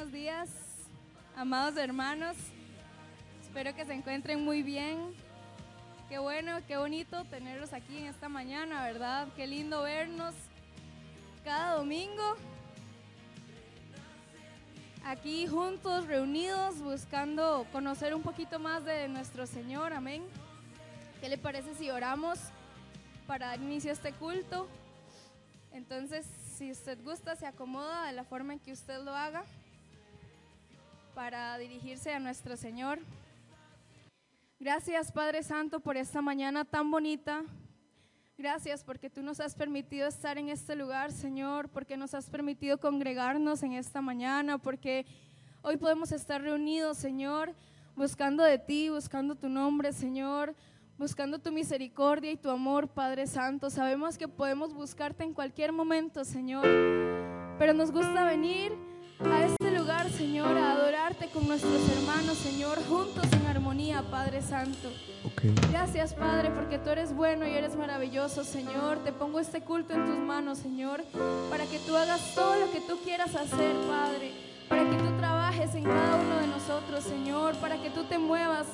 buenos días, amados hermanos. Espero que se encuentren muy bien. Qué bueno, qué bonito tenerlos aquí en esta mañana, ¿verdad? Qué lindo vernos cada domingo aquí juntos, reunidos, buscando conocer un poquito más de nuestro Señor. Amén. ¿Qué le parece si oramos para dar inicio a este culto? Entonces, si usted gusta, se acomoda de la forma en que usted lo haga para dirigirse a nuestro Señor. Gracias Padre Santo por esta mañana tan bonita. Gracias porque tú nos has permitido estar en este lugar, Señor, porque nos has permitido congregarnos en esta mañana, porque hoy podemos estar reunidos, Señor, buscando de ti, buscando tu nombre, Señor, buscando tu misericordia y tu amor, Padre Santo. Sabemos que podemos buscarte en cualquier momento, Señor, pero nos gusta venir a este Señor, a adorarte con nuestros hermanos, Señor, juntos en armonía, Padre Santo. Gracias, Padre, porque tú eres bueno y eres maravilloso, Señor. Te pongo este culto en tus manos, Señor, para que tú hagas todo lo que tú quieras hacer, Padre, para que tú trabajes en cada uno de nosotros, Señor, para que tú te muevas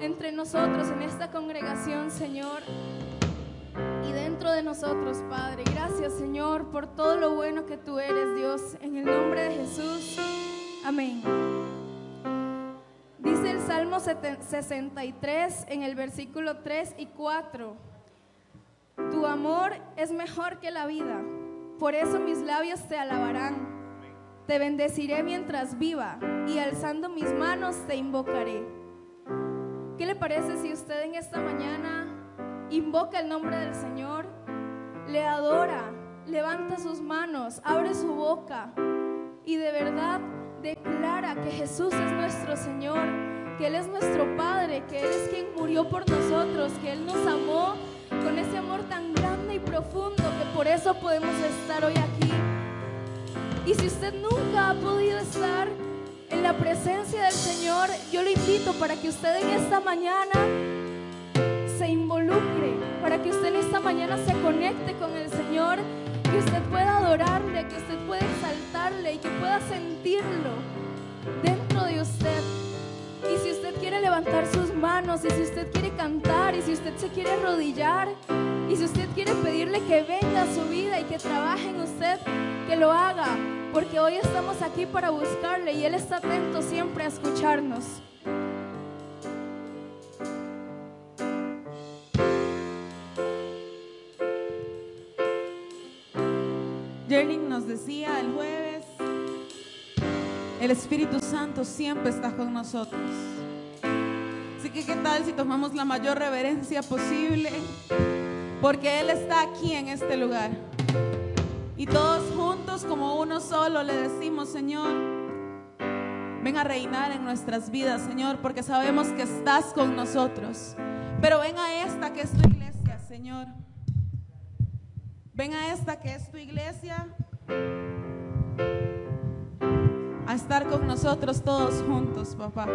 entre nosotros en esta congregación, Señor y dentro de nosotros, Padre. Gracias, Señor, por todo lo bueno que tú eres, Dios. En el nombre de Jesús. Amén. Dice el Salmo 63 en el versículo 3 y 4. Tu amor es mejor que la vida, por eso mis labios te alabarán. Te bendeciré mientras viva y alzando mis manos te invocaré. ¿Qué le parece si usted en esta mañana invoca el nombre del Señor, le adora, levanta sus manos, abre su boca y de verdad declara que Jesús es nuestro Señor, que Él es nuestro Padre, que Él es quien murió por nosotros, que Él nos amó con ese amor tan grande y profundo que por eso podemos estar hoy aquí. Y si usted nunca ha podido estar en la presencia del Señor, yo lo invito para que usted en esta mañana se involucre, para que usted en esta mañana se conecte con el Señor, que usted pueda adorarle, que usted pueda exaltarle y que pueda sentirlo dentro de usted. Y si usted quiere levantar sus manos, y si usted quiere cantar, y si usted se quiere arrodillar, y si usted quiere pedirle que venga a su vida y que trabaje en usted, que lo haga, porque hoy estamos aquí para buscarle y Él está atento siempre a escucharnos. Jerling nos decía el jueves, el Espíritu Santo siempre está con nosotros. Así que qué tal si tomamos la mayor reverencia posible, porque Él está aquí en este lugar. Y todos juntos como uno solo le decimos, Señor, ven a reinar en nuestras vidas, Señor, porque sabemos que estás con nosotros. Pero ven a esta que es tu iglesia, Señor. Ven a esta que es tu iglesia a estar con nosotros todos juntos, papá.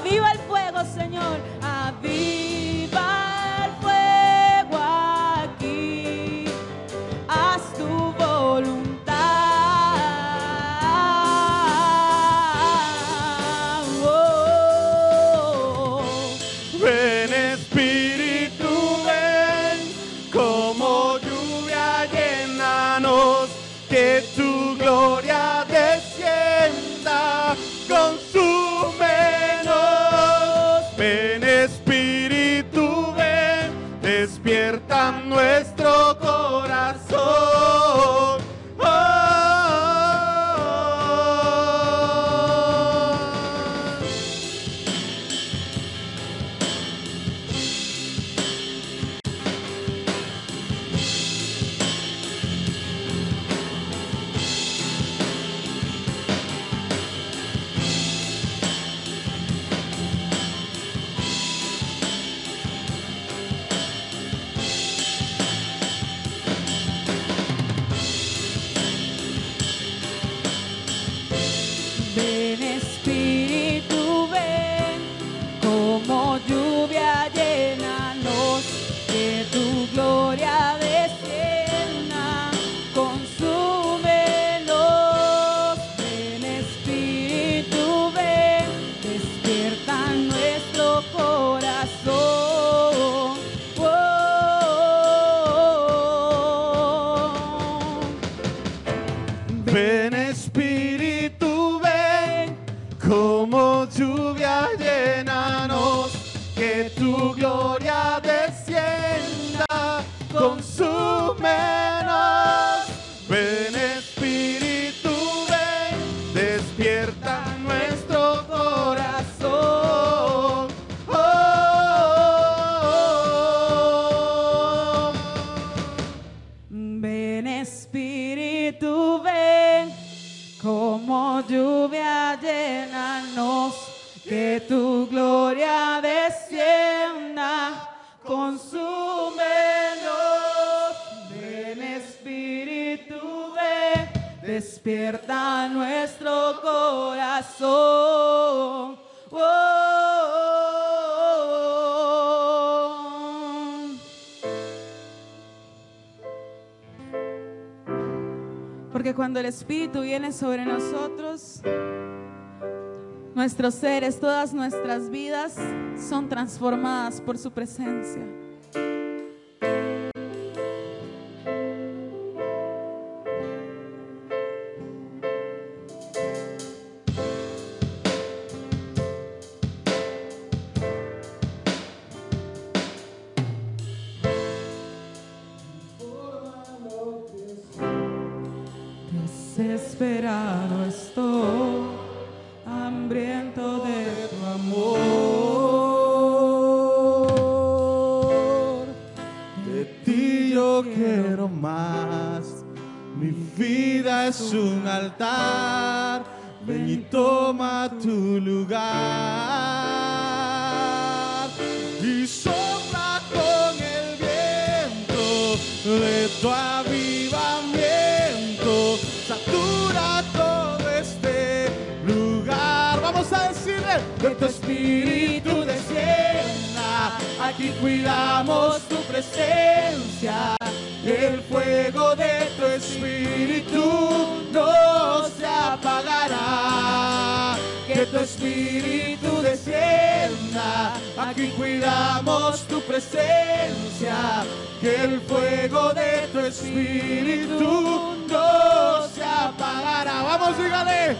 Aviva el fuego, Señor. Espíritu viene sobre nosotros, nuestros seres, todas nuestras vidas son transformadas por su presencia. esperado. cuidamos tu presencia, el fuego de tu espíritu no se apagará. Que tu espíritu descienda, aquí cuidamos tu presencia, que el fuego de tu espíritu no se apagará. Vamos, dígale.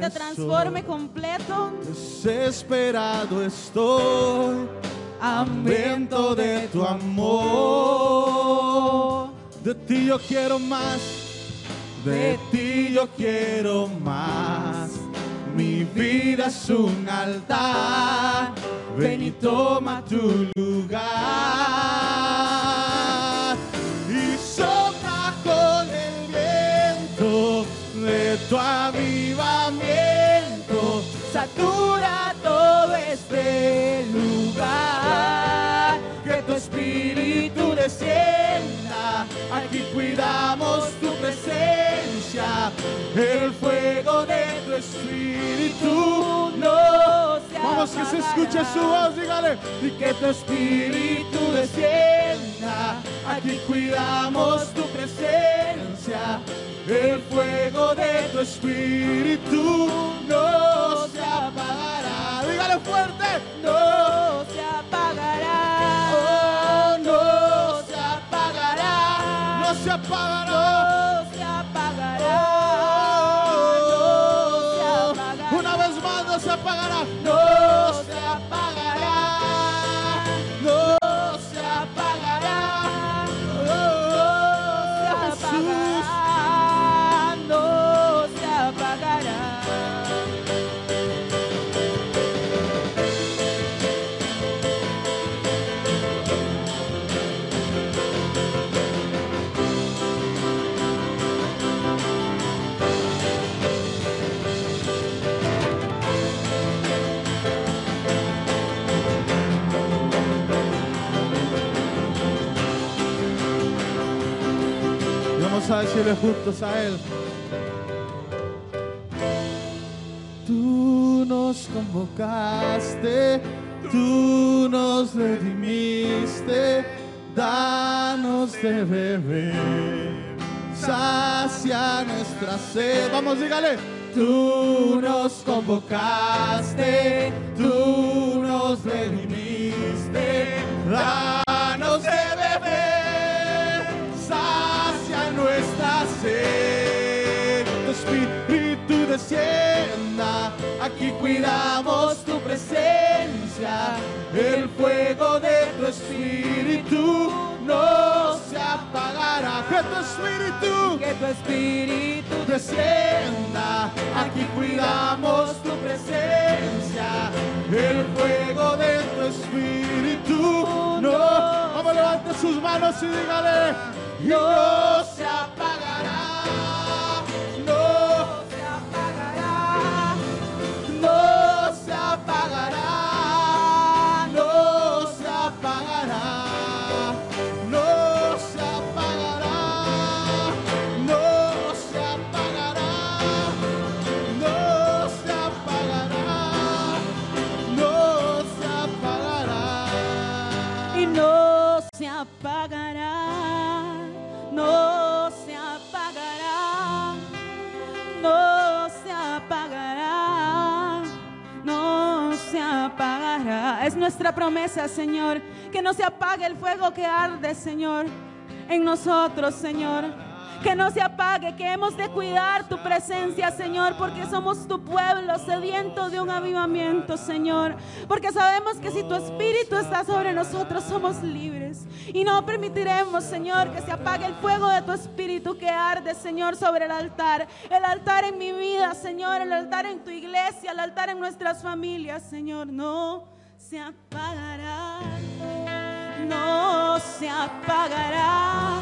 Te transforme completo. Desesperado estoy, hambriento de tu amor. De ti yo quiero más, de ti yo quiero más. Mi vida es un altar, ven y toma tu lugar. Y sopla con el viento de tu avivamiento, satura todo este lugar. Que tu espíritu descienda, aquí cuidamos tu presencia, el fuego de tu espíritu no se Vamos que se escuche su voz, dígale, y que tu espíritu descienda, aquí cuidamos tu presencia, el fuego de tu espíritu no se apagará. Dígale fuerte, no se apagará. Oh, no se apagará, no se apagará. A decirle juntos a Él. Tú nos convocaste, tú nos redimiste, danos de beber, sacia nuestra sed. Vamos, dígale. Tú nos convocaste, tú nos redimiste, danos aquí cuidamos tu presencia, el fuego de tu espíritu no se apagará. Que tu espíritu Que tu espíritu descienda, aquí cuidamos tu presencia, el fuego de tu espíritu no. Vamos, levante sus manos y dígale, no se apagará, nuestra promesa, Señor, que no se apague el fuego que arde, Señor, en nosotros, Señor. Que no se apague, que hemos de cuidar tu presencia, Señor, porque somos tu pueblo sediento de un avivamiento, Señor. Porque sabemos que si tu espíritu está sobre nosotros, somos libres. Y no permitiremos, Señor, que se apague el fuego de tu espíritu que arde, Señor, sobre el altar. El altar en mi vida, Señor, el altar en tu iglesia, el altar en nuestras familias, Señor. No se apagará. No se apagará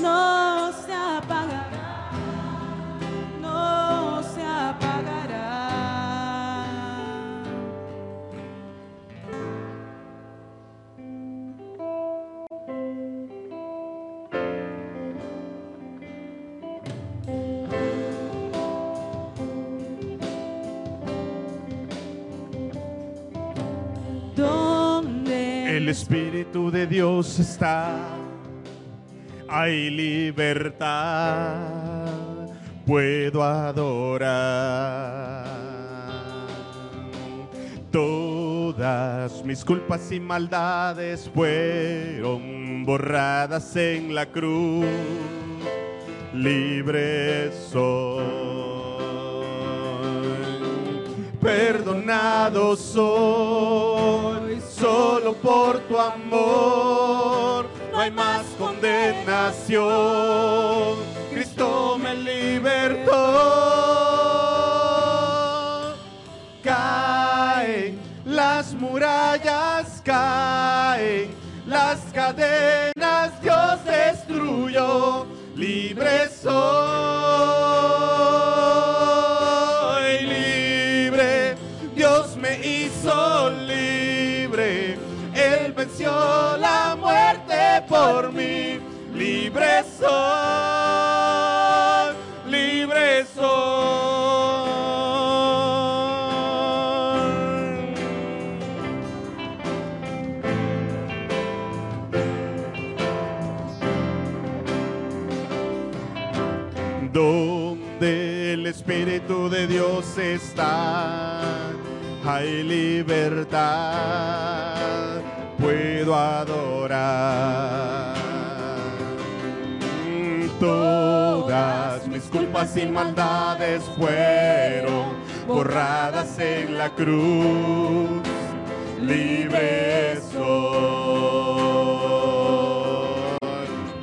no se apagará, no se apagará. El Espíritu de Dios está, hay libertad, puedo adorar. Todas mis culpas y maldades fueron borradas en la cruz, libre soy. Perdonado soy solo por tu amor. No hay más condenación. Cristo me libertó. Caen las murallas, caen las cadenas, Dios destruyó. Libre soy, libre. Dios me hizo la muerte por mí. Libre soy, libre soy. Donde el Espíritu de Dios está, hay libertad, puedo adorar. Todas mis culpas y maldades fueron borradas en la cruz, libre soy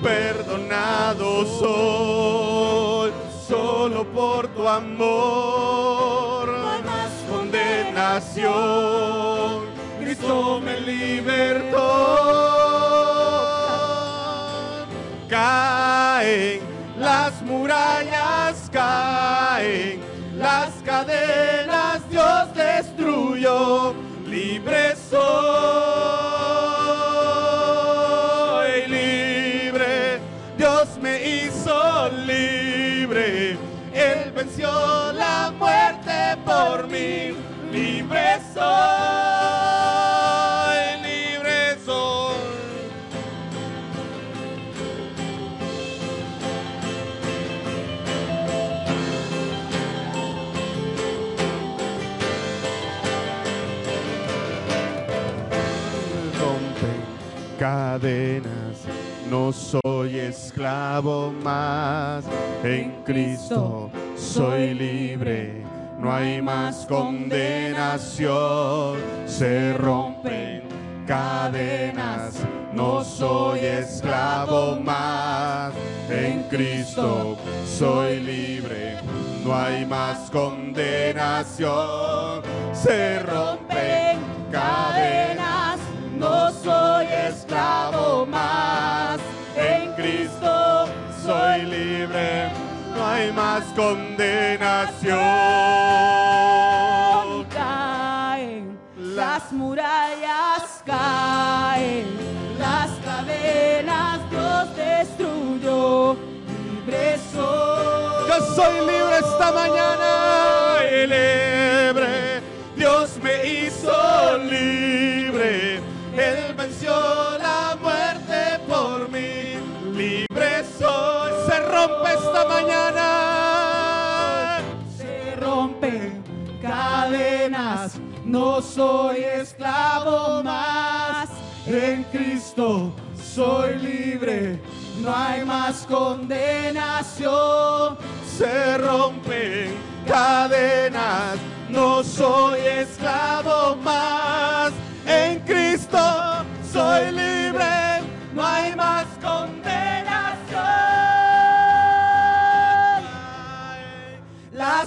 perdonado soy, solo por tu amor. No hay más condenación, Cristo me libertó. Caen las murallas, caen las cadenas, Dios destruyó. Libre soy, libre, Dios me hizo libre, Él venció la muerte por mí, libre soy, Soy esclavo más, en Cristo soy libre. No hay más condenación, se rompen cadenas. No soy esclavo más, en Cristo soy libre. No hay más condenación, se rompen cadenas. No soy esclavo más, en Cristo soy libre. No hay más condenación. Caen las murallas, caen las cadenas, Dios destruyó. Libre soy. Yo soy libre esta mañana libre. Dios me hizo libre. Esta mañana. se rompen cadenas, no soy esclavo más. En Cristo soy libre. No hay más condenación. Se rompen cadenas. No soy esclavo más. En Cristo soy libre. No hay más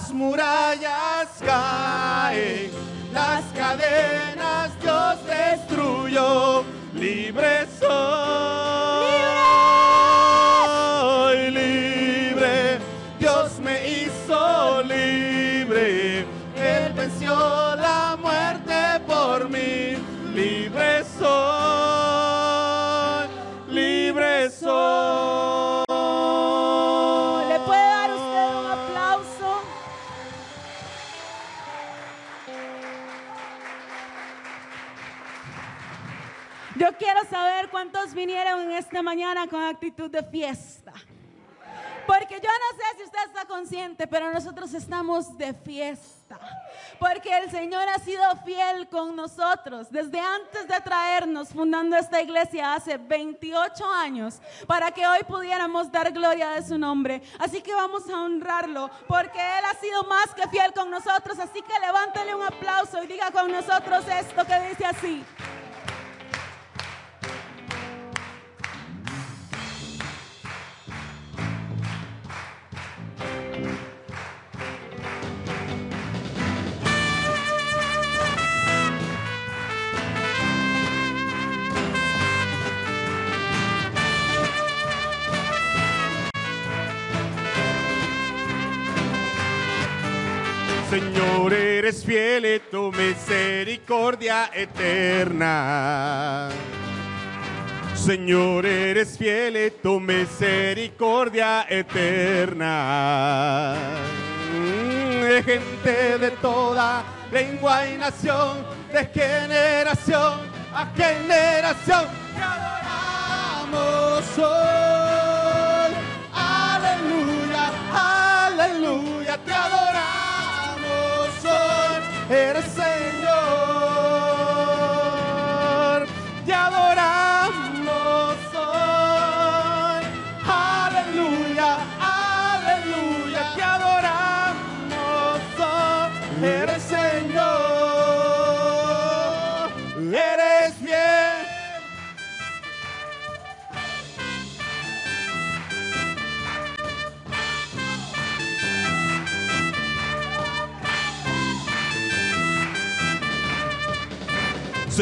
Las murallas caen. Las cadenas Dios destruyó. Libre Quiero saber cuántos vinieron en esta mañana con actitud de fiesta. Porque yo no sé si usted está consciente, pero nosotros estamos de fiesta. Porque el Señor ha sido fiel con nosotros desde antes de traernos, fundando esta iglesia hace 28 años, para que hoy pudiéramos dar gloria de su nombre. Así que vamos a honrarlo, porque Él ha sido más que fiel con nosotros. Así que levántale un aplauso y diga con nosotros esto que dice así. Eres fiel y tu misericordia eterna. Señor, eres fiel y tu misericordia eterna. Mm, de gente de toda lengua y nación, de generación a generación, te adoramos hoy. Aleluya, aleluya, te adoramos hoy. Eres Señor,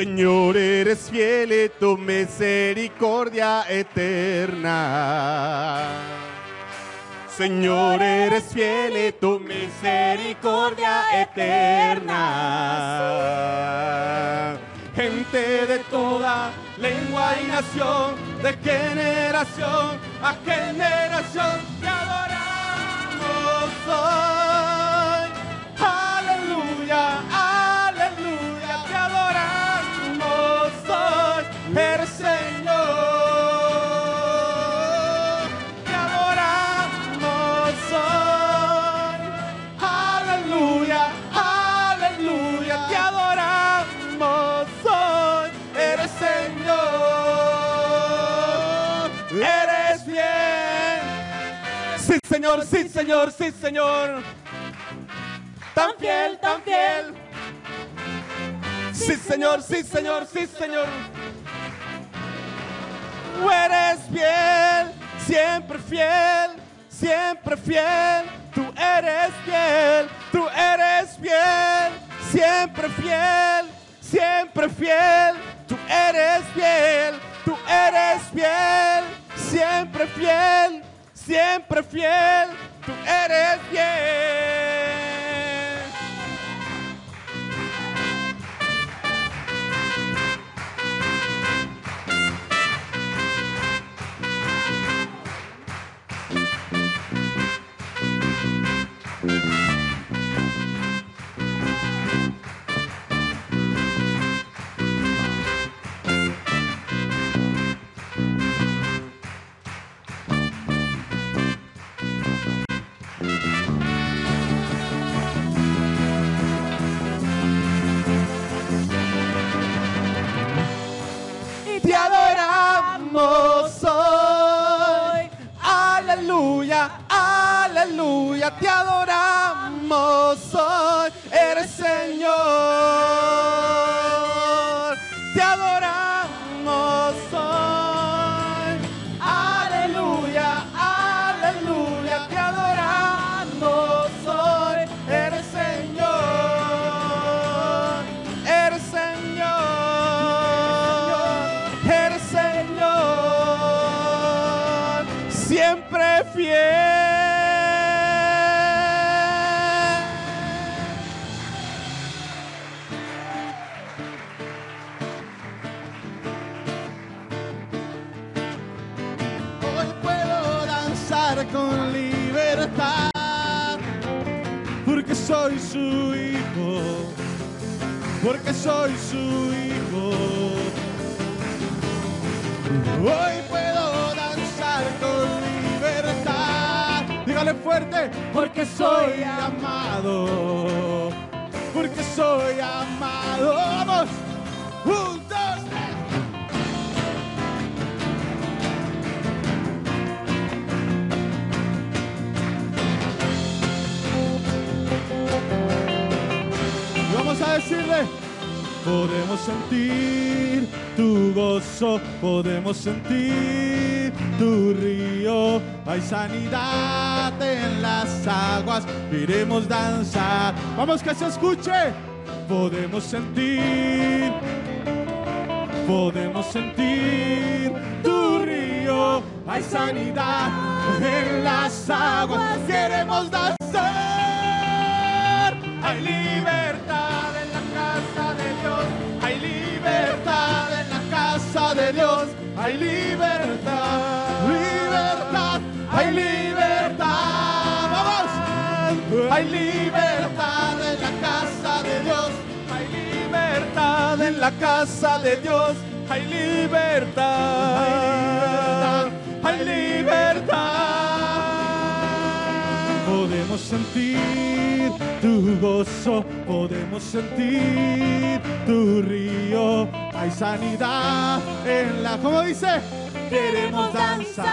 Señor, eres fiel y tu misericordia eterna. Señor, eres fiel y tu misericordia eterna. Gente de toda lengua y nación, de generación a generación, te adoramos hoy. Señor, sí, Señor, sí, Señor. Tan fiel, tan fiel. Sí, Señor, sí, Señor, sí, Señor. Tú eres fiel, siempre fiel, siempre fiel. Tú eres fiel, tú eres fiel, siempre fiel, siempre fiel. Tú eres fiel, tú eres fiel, siempre fiel, siempre fiel. Tú eres fiel. Aleluya, aleluya, te adoramos hoy. Eres Señor. Puedo danzar con libertad, porque soy su hijo, porque soy su hijo. Hoy puedo danzar con libertad. Dígale fuerte, porque soy amado. Porque soy amado. Decirle, podemos sentir tu gozo, podemos sentir tu río. Hay sanidad en las aguas, queremos danzar. Vamos que se escuche, podemos sentir, podemos sentir tu río. Hay sanidad en las aguas, queremos danzar. Hay libertad de Dios. Hay libertad. Libertad. Hay libertad. Vamos. Hay libertad en la casa de Dios. Hay libertad en la casa de Dios. Hay libertad. Hay libertad. Podemos sentir tu gozo, podemos sentir tu río. Hay sanidad en la, ¿cómo dice? Queremos danzar.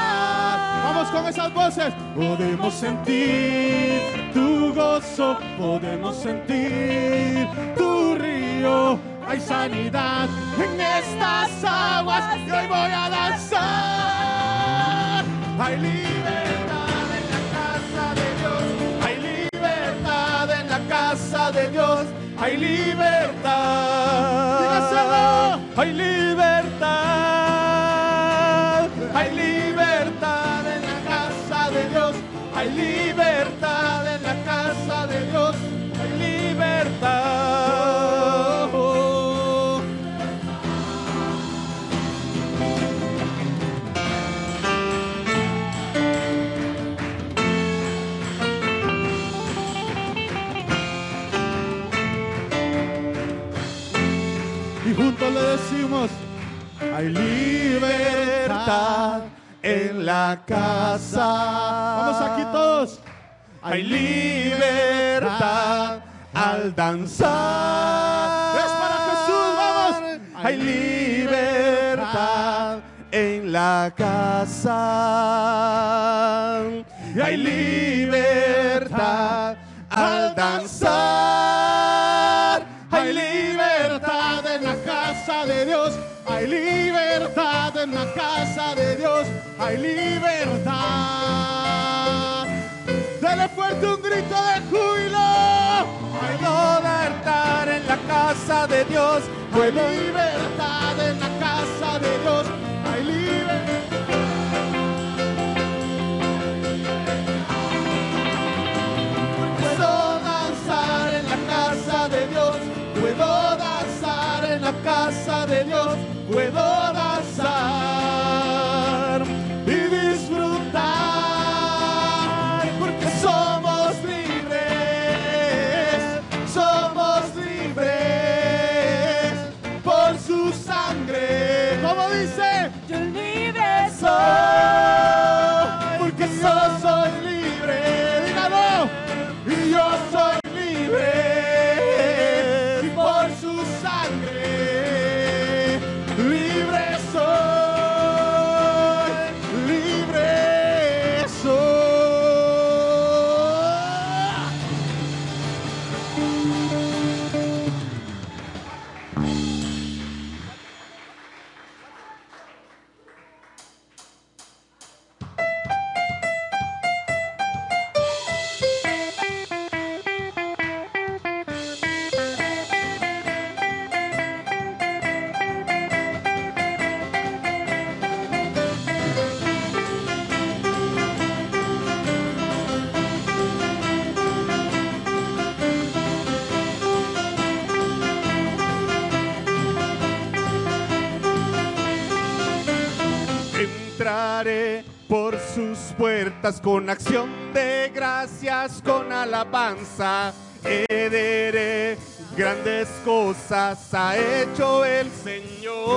Vamos con esas voces. Podemos sentir tu gozo, podemos sentir tu río. Hay sanidad en estas aguas y hoy voy a danzar. Hay libertad casa de Dios. Hay libertad. Dígaselo. Hay libertad. Hay libertad en la casa. Vamos aquí todos. Hay libertad al danzar. Es para Jesús, vamos. Hay libertad en la casa. Hay libertad al danzar. Casa de Dios. Hay libertad en la casa de Dios. Hay libertad. Dale fuerte un grito de júbilo. Hay libertad en la casa de Dios. Hay libertad en la casa de Dios. Hay libertad. De Dios. Puedo danzar puertas con acción de gracias, con alabanza. Ederé, grandes cosas ha hecho el Señor.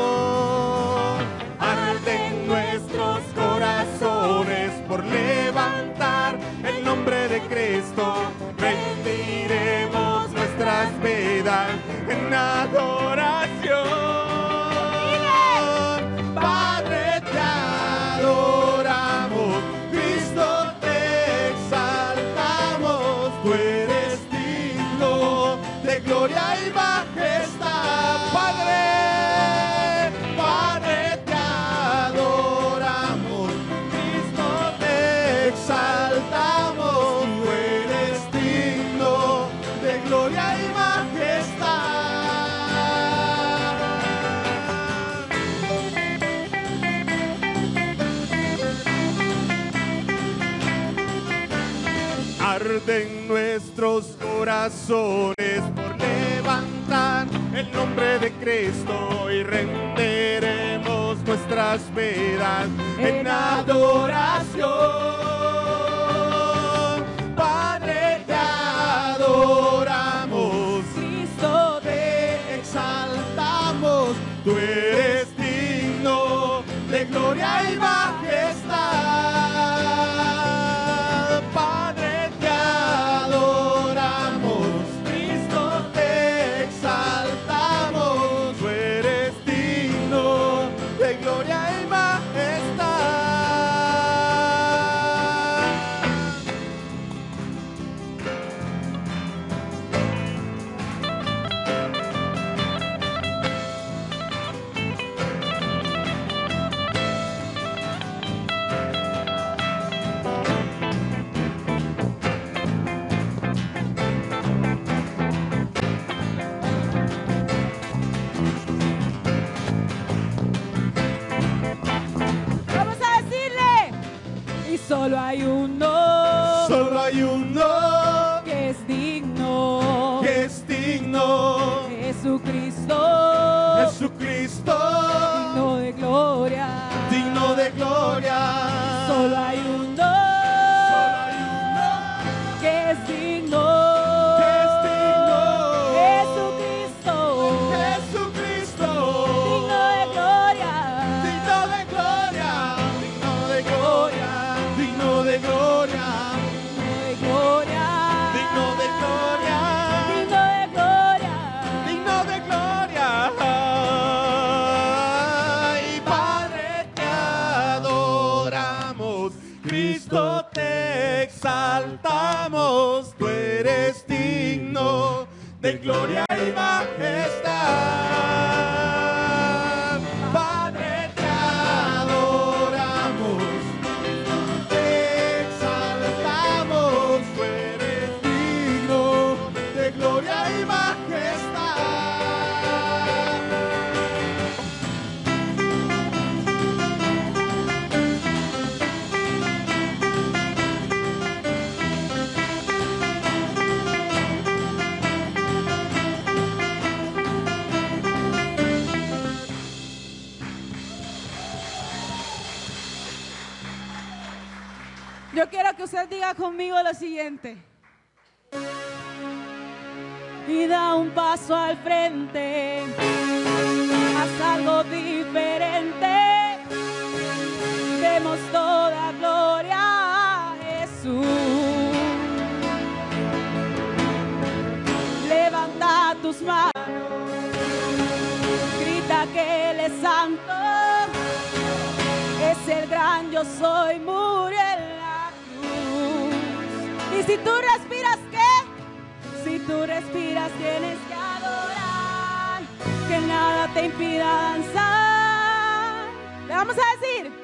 Arden nuestros corazones por levantar el nombre de Cristo. Rendiremos nuestras vidas en adoración. por levantar el nombre de Cristo y renderemos nuestras vidas en adoración. lo siguiente. Y da un paso al frente. Si tú respiras, ¿qué? Si tú respiras, tienes que adorar. Que nada te impida danzar. Le vamos a decir.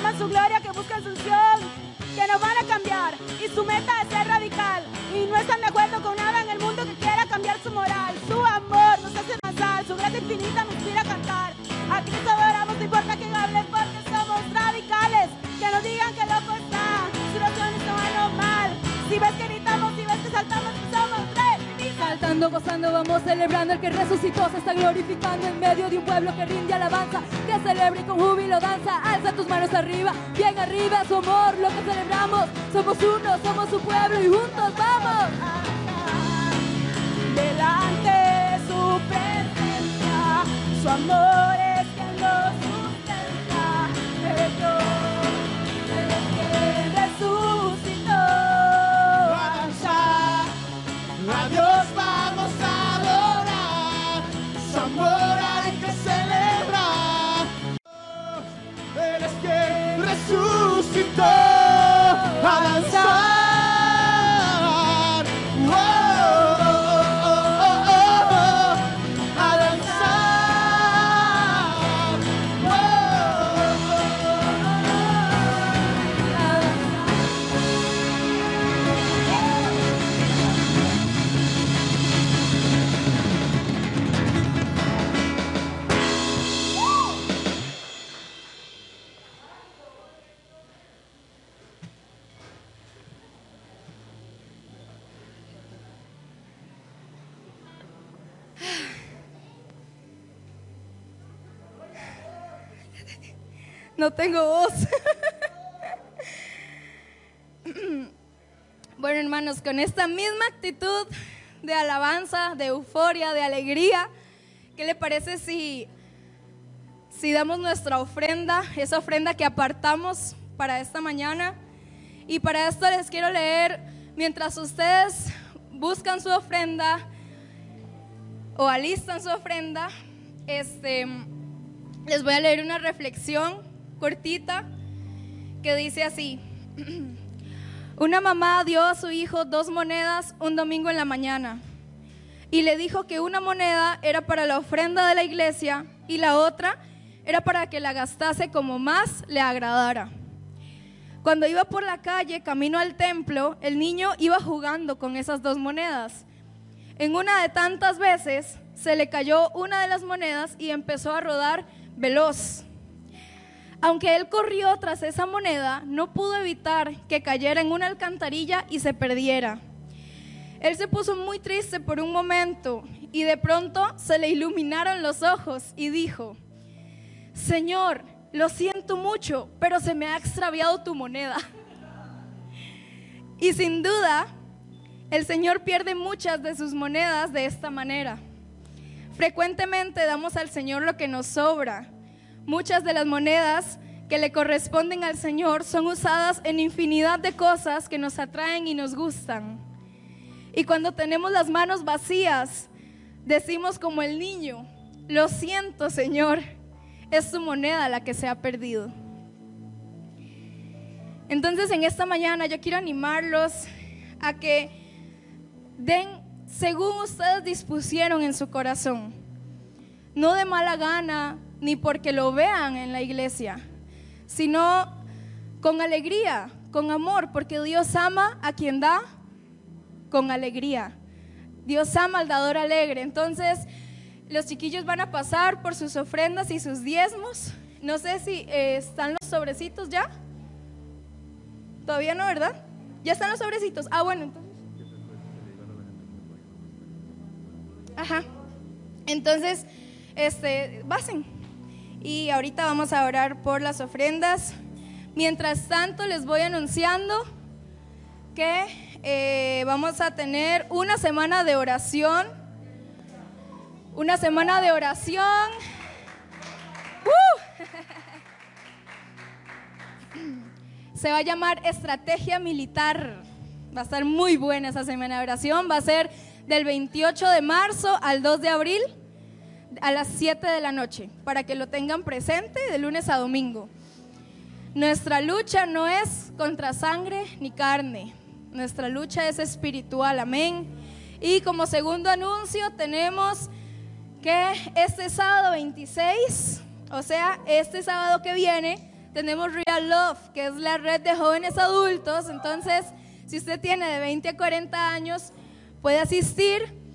Por Cristo, que aman su gloria, que buscan su unción, que no van a cambiar. Y su meta Vamos celebrando el que resucitó, se está glorificando en medio de un pueblo que rinde alabanza, que celebra y con júbilo danza, alza tus manos arriba, bien arriba, su amor, lo que celebramos, somos uno, somos su pueblo y juntos vamos. delante de su presencia. Su amor es con esta misma actitud de alabanza, de euforia, de alegría, ¿qué le parece si, si damos nuestra ofrenda, esa ofrenda que apartamos para esta mañana? Y para esto les quiero leer, mientras ustedes buscan su ofrenda o alistan su ofrenda, este, les voy a leer una reflexión cortita que dice así. Una mamá dio a su hijo dos monedas un domingo en la mañana y le dijo que una moneda era para la ofrenda de la iglesia y la otra era para que la gastase como más le agradara. Cuando iba por la calle camino al templo, el niño iba jugando con esas dos monedas. En una de tantas veces se le cayó una de las monedas y empezó a rodar veloz. Aunque él corrió tras esa moneda, no pudo evitar que cayera en una alcantarilla y se perdiera. Él se puso muy triste por un momento y de pronto se le iluminaron los ojos y dijo, Señor, lo siento mucho, pero se me ha extraviado tu moneda. Y sin duda, el Señor pierde muchas de sus monedas de esta manera. Frecuentemente damos al Señor lo que nos sobra. Muchas de las monedas que le corresponden al Señor son usadas en infinidad de cosas que nos atraen y nos gustan. Y cuando tenemos las manos vacías, decimos como el niño, lo siento Señor, es su moneda la que se ha perdido. Entonces en esta mañana yo quiero animarlos a que den según ustedes dispusieron en su corazón, no de mala gana ni porque lo vean en la iglesia, sino con alegría, con amor, porque Dios ama a quien da con alegría. Dios ama al dador alegre. Entonces, los chiquillos van a pasar por sus ofrendas y sus diezmos. No sé si eh, están los sobrecitos ya. Todavía no, ¿verdad? Ya están los sobrecitos. Ah, bueno, entonces. Ajá. Entonces, este, basen. Y ahorita vamos a orar por las ofrendas. Mientras tanto, les voy anunciando que eh, vamos a tener una semana de oración. Una semana de oración. ¡Uh! Se va a llamar Estrategia Militar. Va a estar muy buena esa semana de oración. Va a ser del 28 de marzo al 2 de abril a las 7 de la noche, para que lo tengan presente de lunes a domingo. Nuestra lucha no es contra sangre ni carne, nuestra lucha es espiritual, amén. Y como segundo anuncio tenemos que este sábado 26, o sea, este sábado que viene, tenemos Real Love, que es la red de jóvenes adultos. Entonces, si usted tiene de 20 a 40 años, puede asistir.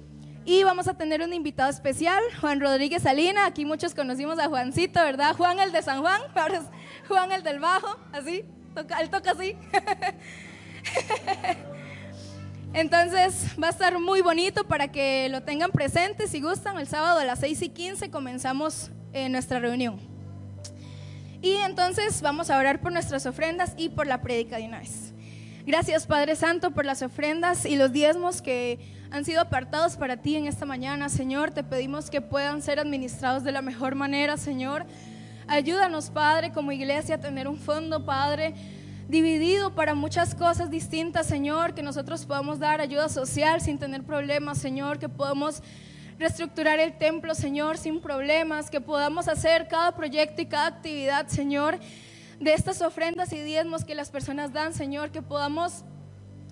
Y vamos a tener un invitado especial, Juan Rodríguez Salina. Aquí muchos conocimos a Juancito, ¿verdad? Juan el de San Juan, es Juan el del Bajo, así, toca, él toca así. Entonces va a estar muy bonito para que lo tengan presente. Si gustan, el sábado a las 6 y 15 comenzamos eh, nuestra reunión. Y entonces vamos a orar por nuestras ofrendas y por la prédica de una vez. Gracias Padre Santo por las ofrendas y los diezmos que han sido apartados para ti en esta mañana, Señor. Te pedimos que puedan ser administrados de la mejor manera, Señor. Ayúdanos, Padre, como iglesia a tener un fondo, Padre, dividido para muchas cosas distintas, Señor, que nosotros podamos dar ayuda social sin tener problemas, Señor, que podamos reestructurar el templo, Señor, sin problemas, que podamos hacer cada proyecto y cada actividad, Señor, de estas ofrendas y diezmos que las personas dan, Señor, que podamos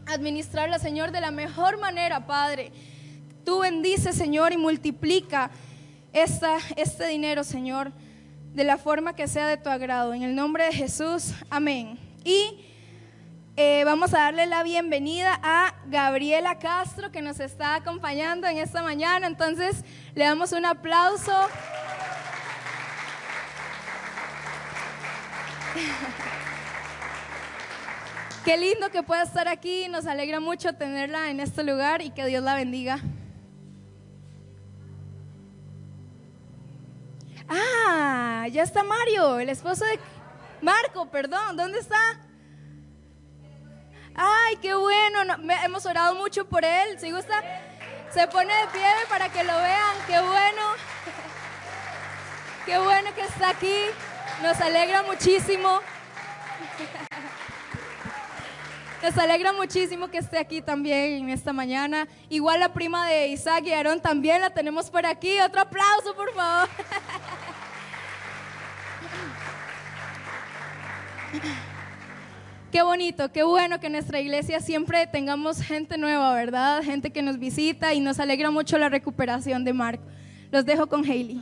administrarla, Señor, de la mejor manera, Padre. Tú bendices, Señor, y multiplica esta, este dinero, Señor, de la forma que sea de tu agrado. En el nombre de Jesús, amén. Y eh, vamos a darle la bienvenida a Gabriela Castro, que nos está acompañando en esta mañana. Entonces, le damos un aplauso. Qué lindo que pueda estar aquí, nos alegra mucho tenerla en este lugar y que Dios la bendiga. Ah, ya está Mario, el esposo de Marco, perdón, ¿dónde está? Ay, qué bueno, hemos orado mucho por él, si gusta, se pone de pie para que lo vean, qué bueno, qué bueno que está aquí, nos alegra muchísimo. Nos alegra muchísimo que esté aquí también en esta mañana. Igual la prima de Isaac y Aarón también la tenemos por aquí. Otro aplauso, por favor. Qué bonito, qué bueno que en nuestra iglesia siempre tengamos gente nueva, ¿verdad? Gente que nos visita y nos alegra mucho la recuperación de Marco. Los dejo con Hailey.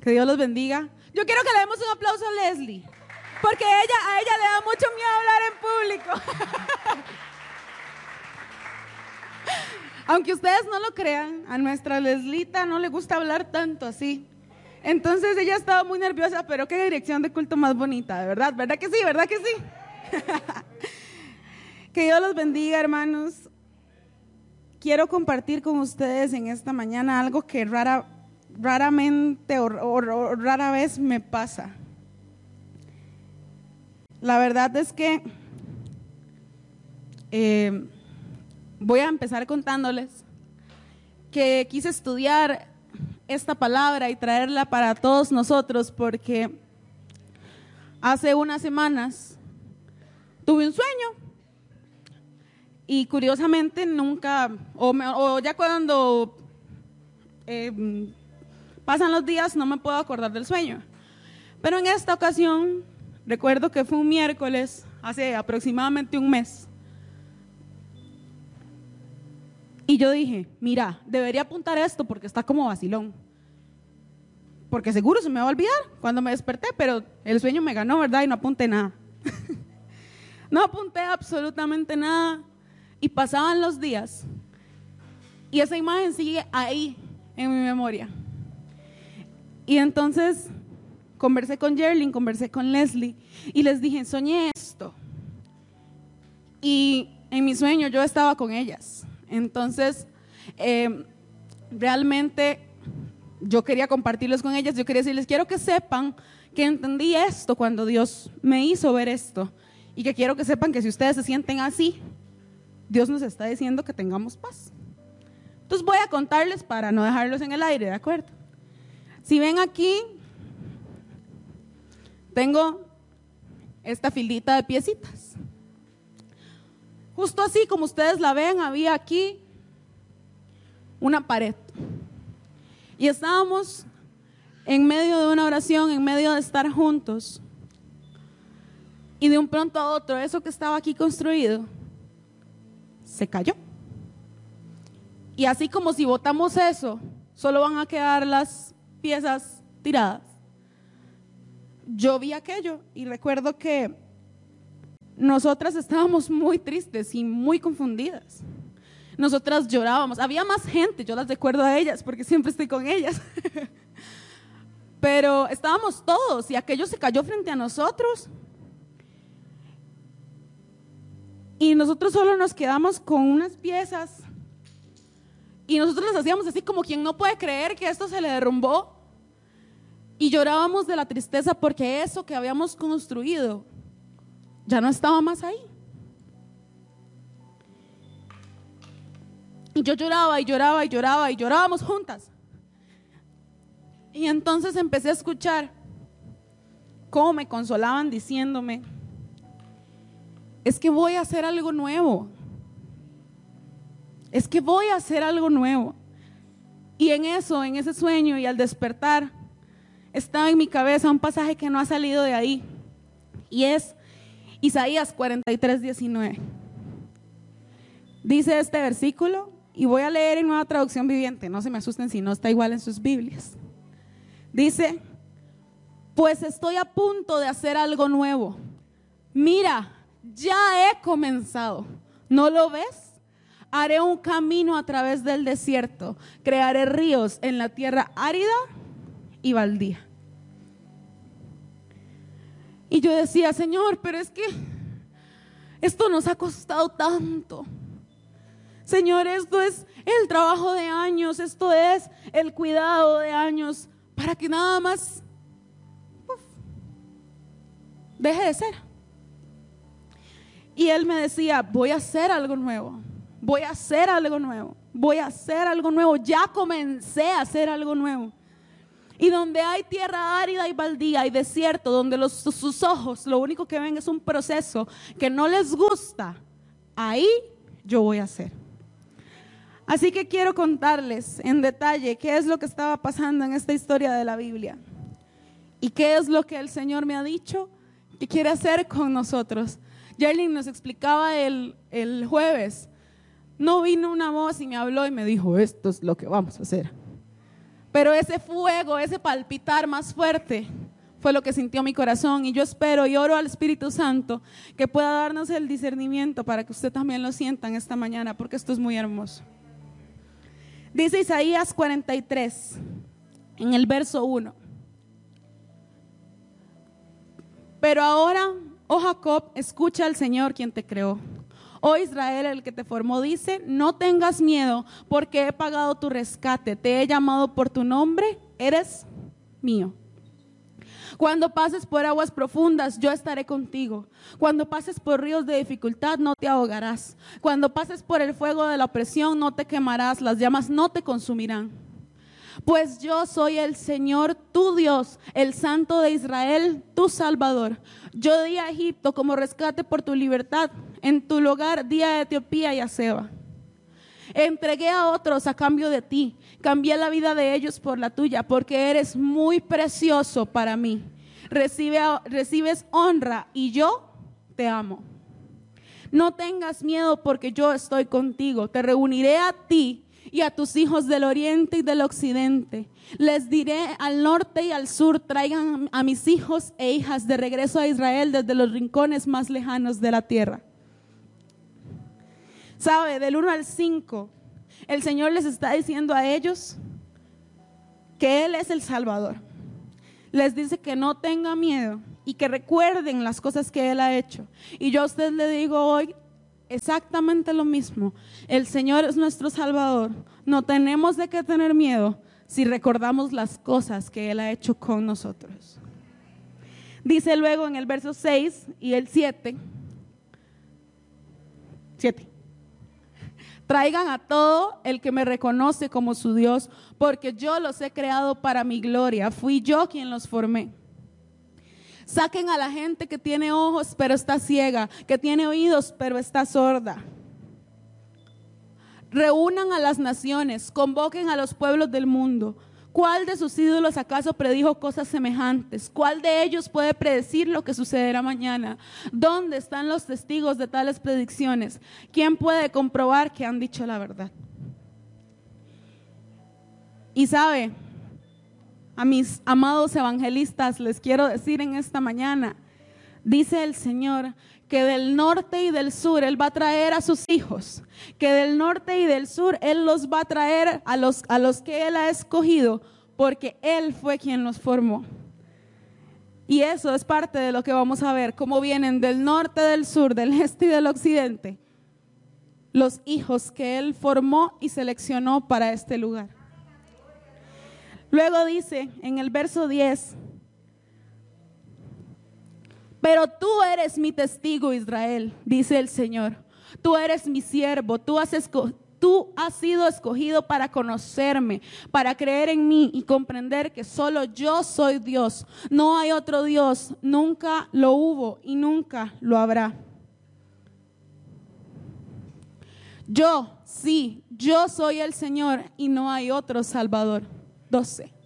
Que Dios los bendiga. Yo quiero que le demos un aplauso a Leslie. Porque ella, a ella le da mucho miedo hablar en público. Aunque ustedes no lo crean, a nuestra Leslita no le gusta hablar tanto así. Entonces ella estaba muy nerviosa, pero qué dirección de culto más bonita, verdad, ¿verdad que sí? ¿Verdad que sí? que Dios los bendiga, hermanos. Quiero compartir con ustedes en esta mañana algo que rara, raramente o, o rara vez me pasa. La verdad es que eh, voy a empezar contándoles que quise estudiar esta palabra y traerla para todos nosotros porque hace unas semanas tuve un sueño y curiosamente nunca, o, ya cuando eh, pasan los días no me puedo acordar del sueño. Pero en esta ocasión, recuerdo que fue un miércoles, hace aproximadamente un mes, Y yo dije, mira, debería apuntar esto porque está como vacilón. Porque seguro se me va a olvidar cuando me desperté, pero el sueño me ganó, ¿verdad? Y no apunté nada. no apunté absolutamente nada. Y pasaban los días. Y esa imagen sigue ahí en mi memoria. Y entonces conversé con Jerlin, conversé con Leslie y les dije, soñé esto. Y en mi sueño yo estaba con ellas. Entonces, eh, realmente yo quería compartirlos con ellas, yo quería decirles, quiero que sepan que entendí esto cuando Dios me hizo ver esto y que quiero que sepan que si ustedes se sienten así, Dios nos está diciendo que tengamos paz. Entonces voy a contarles para no dejarlos en el aire, ¿de acuerdo? Si ven aquí, tengo esta fildita de piecitas. Justo así como ustedes la ven, había aquí una pared. Y estábamos en medio de una oración, en medio de estar juntos. Y de un pronto a otro, eso que estaba aquí construido, se cayó. Y así como si botamos eso, solo van a quedar las piezas tiradas. Yo vi aquello y recuerdo que nosotras estábamos muy tristes y muy confundidas. Nosotras llorábamos. Había más gente, yo las recuerdo a ellas porque siempre estoy con ellas. Pero estábamos todos y aquello se cayó frente a nosotros. Y nosotros solo nos quedamos con unas piezas. Y nosotros las hacíamos así como quien no puede creer que esto se le derrumbó. Y llorábamos de la tristeza porque eso que habíamos construido ya no estaba más ahí. Y yo lloraba y lloraba y lloraba y llorábamos juntas. Y entonces empecé a escuchar cómo me consolaban diciéndome, es que voy a hacer algo nuevo. Es que voy a hacer algo nuevo. Y en eso, en ese sueño y al despertar, estaba en mi cabeza un pasaje que no ha salido de ahí. Y es Isaías 43, 19. Dice este versículo, y voy a leer en nueva traducción viviente, no se me asusten si no está igual en sus Biblias. Dice, pues estoy a punto de hacer algo nuevo. Mira, ya he comenzado. ¿No lo ves? Haré un camino a través del desierto. Crearé ríos en la tierra árida y baldía. Y yo decía, Señor, pero es que esto nos ha costado tanto. Señor, esto es el trabajo de años, esto es el cuidado de años, para que nada más deje de ser. Y él me decía, voy a hacer algo nuevo, voy a hacer algo nuevo, voy a hacer algo nuevo, ya comencé a hacer algo nuevo. Y donde hay tierra árida y baldía y desierto, donde los, sus ojos lo único que ven es un proceso que no les gusta, ahí yo voy a hacer. Así que quiero contarles en detalle qué es lo que estaba pasando en esta historia de la Biblia y qué es lo que el Señor me ha dicho que quiere hacer con nosotros. Jerlin nos explicaba el, el jueves, no vino una voz y me habló y me dijo, esto es lo que vamos a hacer. Pero ese fuego, ese palpitar más fuerte fue lo que sintió mi corazón. Y yo espero y oro al Espíritu Santo que pueda darnos el discernimiento para que usted también lo sientan esta mañana, porque esto es muy hermoso. Dice Isaías 43, en el verso 1. Pero ahora, oh Jacob, escucha al Señor quien te creó Oh Israel, el que te formó, dice, no tengas miedo porque he pagado tu rescate, te he llamado por tu nombre, eres mío. Cuando pases por aguas profundas, yo estaré contigo. Cuando pases por ríos de dificultad, no te ahogarás. Cuando pases por el fuego de la opresión, no te quemarás, las llamas no te consumirán. Pues yo soy el Señor, tu Dios, el Santo de Israel, tu Salvador. Yo di a Egipto como rescate por tu libertad. En tu lugar di a Etiopía y a Seba. Entregué a otros a cambio de ti. Cambié la vida de ellos por la tuya, porque eres muy precioso para mí. Recibe, recibes honra y yo te amo. No tengas miedo porque yo estoy contigo. Te reuniré a ti y a tus hijos del oriente y del occidente. Les diré al norte y al sur, traigan a mis hijos e hijas de regreso a Israel desde los rincones más lejanos de la tierra. ¿Sabe? Del 1 al 5, el Señor les está diciendo a ellos que Él es el Salvador. Les dice que no tengan miedo y que recuerden las cosas que Él ha hecho. Y yo a usted le digo hoy exactamente lo mismo. El Señor es nuestro Salvador. No tenemos de qué tener miedo si recordamos las cosas que Él ha hecho con nosotros. Dice luego en el verso 6 y el 7. 7. Traigan a todo el que me reconoce como su Dios, porque yo los he creado para mi gloria. Fui yo quien los formé. Saquen a la gente que tiene ojos pero está ciega, que tiene oídos pero está sorda. Reúnan a las naciones, convoquen a los pueblos del mundo. ¿Cuál de sus ídolos acaso predijo cosas semejantes? ¿Cuál de ellos puede predecir lo que sucederá mañana? ¿Dónde están los testigos de tales predicciones? ¿Quién puede comprobar que han dicho la verdad? Y sabe, a mis amados evangelistas les quiero decir en esta mañana, dice el Señor, que del norte y del sur Él va a traer a sus hijos, que del norte y del sur Él los va a traer a los, a los que Él ha escogido, porque Él fue quien los formó. Y eso es parte de lo que vamos a ver, cómo vienen del norte, del sur, del este y del occidente, los hijos que Él formó y seleccionó para este lugar. Luego dice en el verso 10, pero tú eres mi testigo, Israel, dice el Señor. Tú eres mi siervo, tú has, sido escogido para conocerme, para creer en mí y comprender que solo yo soy Dios. No hay otro Dios, nunca lo hubo y nunca lo habrá. Yo, sí, yo soy el Señor y no hay otro Salvador. 12.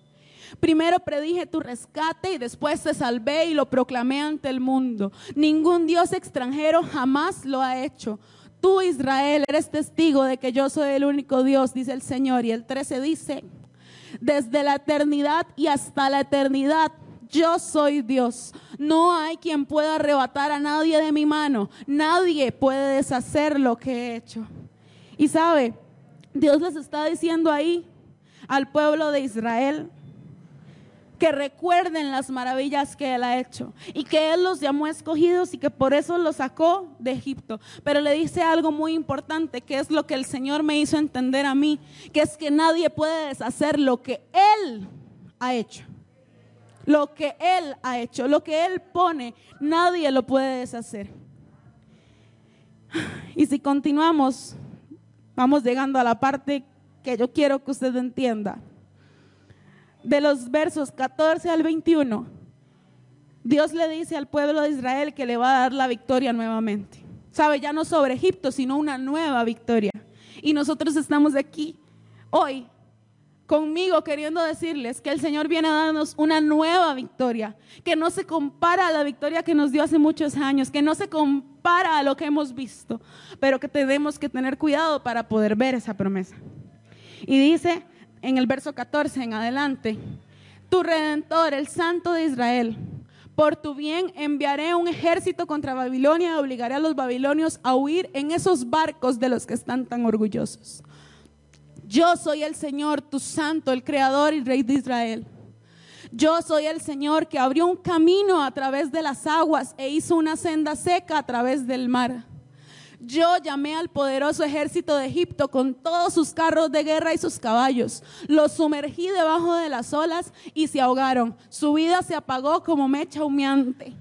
Primero predije tu rescate y después te salvé y lo proclamé ante el mundo. Ningún Dios extranjero jamás lo ha hecho. Tú, Israel, eres testigo de que yo soy el único Dios, dice el Señor. Y el 13 dice, desde la eternidad y hasta la eternidad, yo soy Dios. No hay quien pueda arrebatar a nadie de mi mano. Nadie puede deshacer lo que he hecho. Y sabe, Dios les está diciendo ahí al pueblo de Israel, que recuerden las maravillas que Él ha hecho y que Él los llamó escogidos y que por eso los sacó de Egipto. Pero le dice algo muy importante, que es lo que el Señor me hizo entender a mí, que es que nadie puede deshacer lo que Él ha hecho. Lo que Él ha hecho, lo que Él pone, nadie lo puede deshacer. Y si continuamos, vamos llegando a la parte que yo quiero que usted entienda de los versos 14 al 21, Dios le dice al pueblo de Israel que le va a dar la victoria nuevamente. Sabe, ya no sobre Egipto, sino una nueva victoria. Y nosotros estamos aquí hoy conmigo queriendo decirles que el Señor viene a darnos una nueva victoria, que no se compara a la victoria que nos dio hace muchos años, que no se compara a lo que hemos visto, pero que tenemos que tener cuidado para poder ver esa promesa. Y dice, en el verso 14 en adelante, tu redentor, el Santo de Israel, por tu bien enviaré un ejército contra Babilonia y obligaré a los babilonios a huir en esos barcos de los que están tan orgullosos. Yo soy el Señor, tu santo, el creador y rey de Israel. Yo soy el Señor que abrió un camino a través de las aguas e hizo una senda seca a través del mar. Yo llamé al poderoso ejército de Egipto con todos sus carros de guerra y sus caballos. Los sumergí debajo de las olas y se ahogaron. Su vida se apagó como mecha humeante.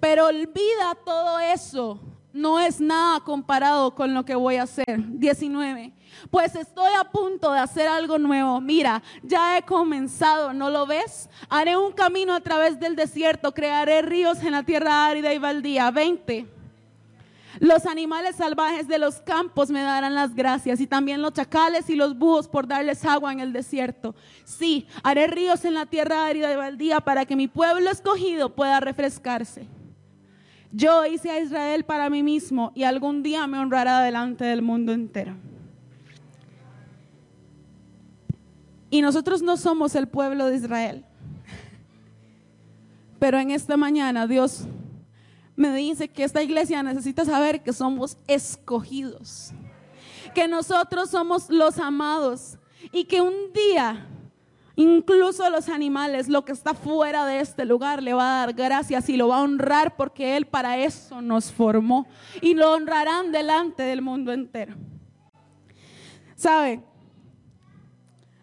Pero olvida todo eso. No es nada comparado con lo que voy a hacer. 19. Pues estoy a punto de hacer algo nuevo. Mira, ya he comenzado, ¿no lo ves? Haré un camino a través del desierto, crearé ríos en la tierra árida y baldía. 20. Los animales salvajes de los campos me darán las gracias y también los chacales y los búhos por darles agua en el desierto. Sí, haré ríos en la tierra árida y baldía para que mi pueblo escogido pueda refrescarse. Yo hice a Israel para mí mismo y algún día me honrará delante del mundo entero. Y nosotros no somos el pueblo de Israel. Pero en esta mañana Dios me dice que esta iglesia necesita saber que somos escogidos, que nosotros somos los amados y que un día incluso los animales, lo que está fuera de este lugar, le va a dar gracias y lo va a honrar porque Él para eso nos formó y lo honrarán delante del mundo entero. ¿Sabe?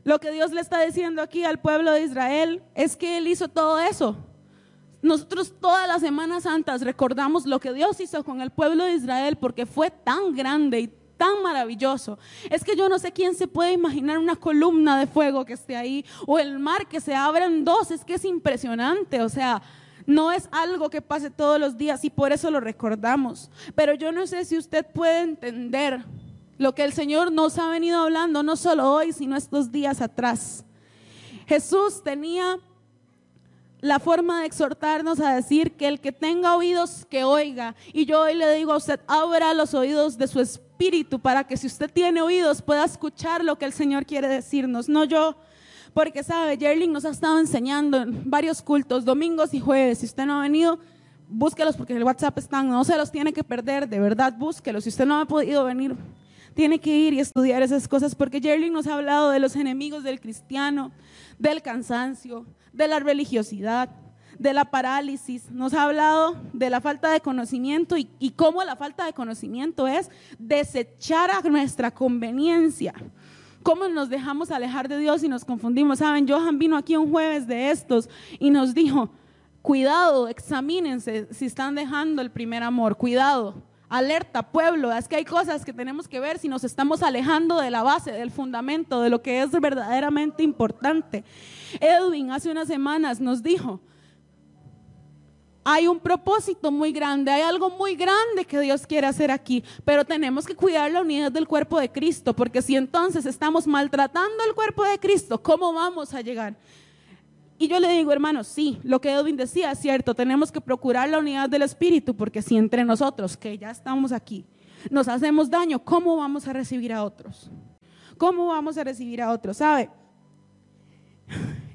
Lo que Dios le está diciendo aquí al pueblo de Israel es que Él hizo todo eso nosotros todas las Semanas Santas recordamos lo que Dios hizo con el pueblo de Israel porque fue tan grande y tan maravilloso. Es que yo no sé quién se puede imaginar una columna de fuego que esté ahí o el mar que se abra en dos. Es que es impresionante. O sea, no es algo que pase todos los días y por eso lo recordamos. Pero yo no sé si usted puede entender lo que el Señor nos ha venido hablando, no solo hoy, sino estos días atrás. Jesús tenía la forma de exhortarnos a decir que el que tenga oídos, que oiga. Y yo hoy le digo a usted, abra los oídos de su espíritu para que si usted tiene oídos pueda escuchar lo que el Señor quiere decirnos, no yo. Porque sabe, Jerling nos ha estado enseñando en varios cultos, domingos y jueves. Si usted no ha venido, búsquelos porque el WhatsApp están, no se los tiene que perder, de verdad, búsquelos. Si usted no ha podido venir, tiene que ir y estudiar esas cosas porque Jerling nos ha hablado de los enemigos del cristiano, del cansancio, de la religiosidad, de la parálisis, nos ha hablado de la falta de conocimiento y, y, cómo la falta de conocimiento es desechar a nuestra conveniencia. Cómo nos dejamos alejar de Dios y nos confundimos. Saben, Johan vino aquí un jueves de estos y nos dijo, cuidado, examínense si están dejando el primer amor, cuidado alerta, pueblo, es que hay cosas que tenemos que ver si nos estamos alejando de la base, del fundamento, de lo que es verdaderamente importante. Edwin hace unas semanas nos dijo, hay un propósito muy grande, hay algo muy grande que Dios quiere hacer aquí, pero tenemos que cuidar la unidad del cuerpo de Cristo, porque si entonces estamos maltratando el cuerpo de Cristo, ¿cómo vamos a llegar? Y yo le digo, hermanos, sí, lo que Edwin decía es cierto, tenemos que procurar la unidad del Espíritu, porque si entre nosotros, que ya estamos aquí, nos hacemos daño, ¿cómo vamos a recibir a otros? ¿Cómo vamos a recibir a otros? ¿Sabe?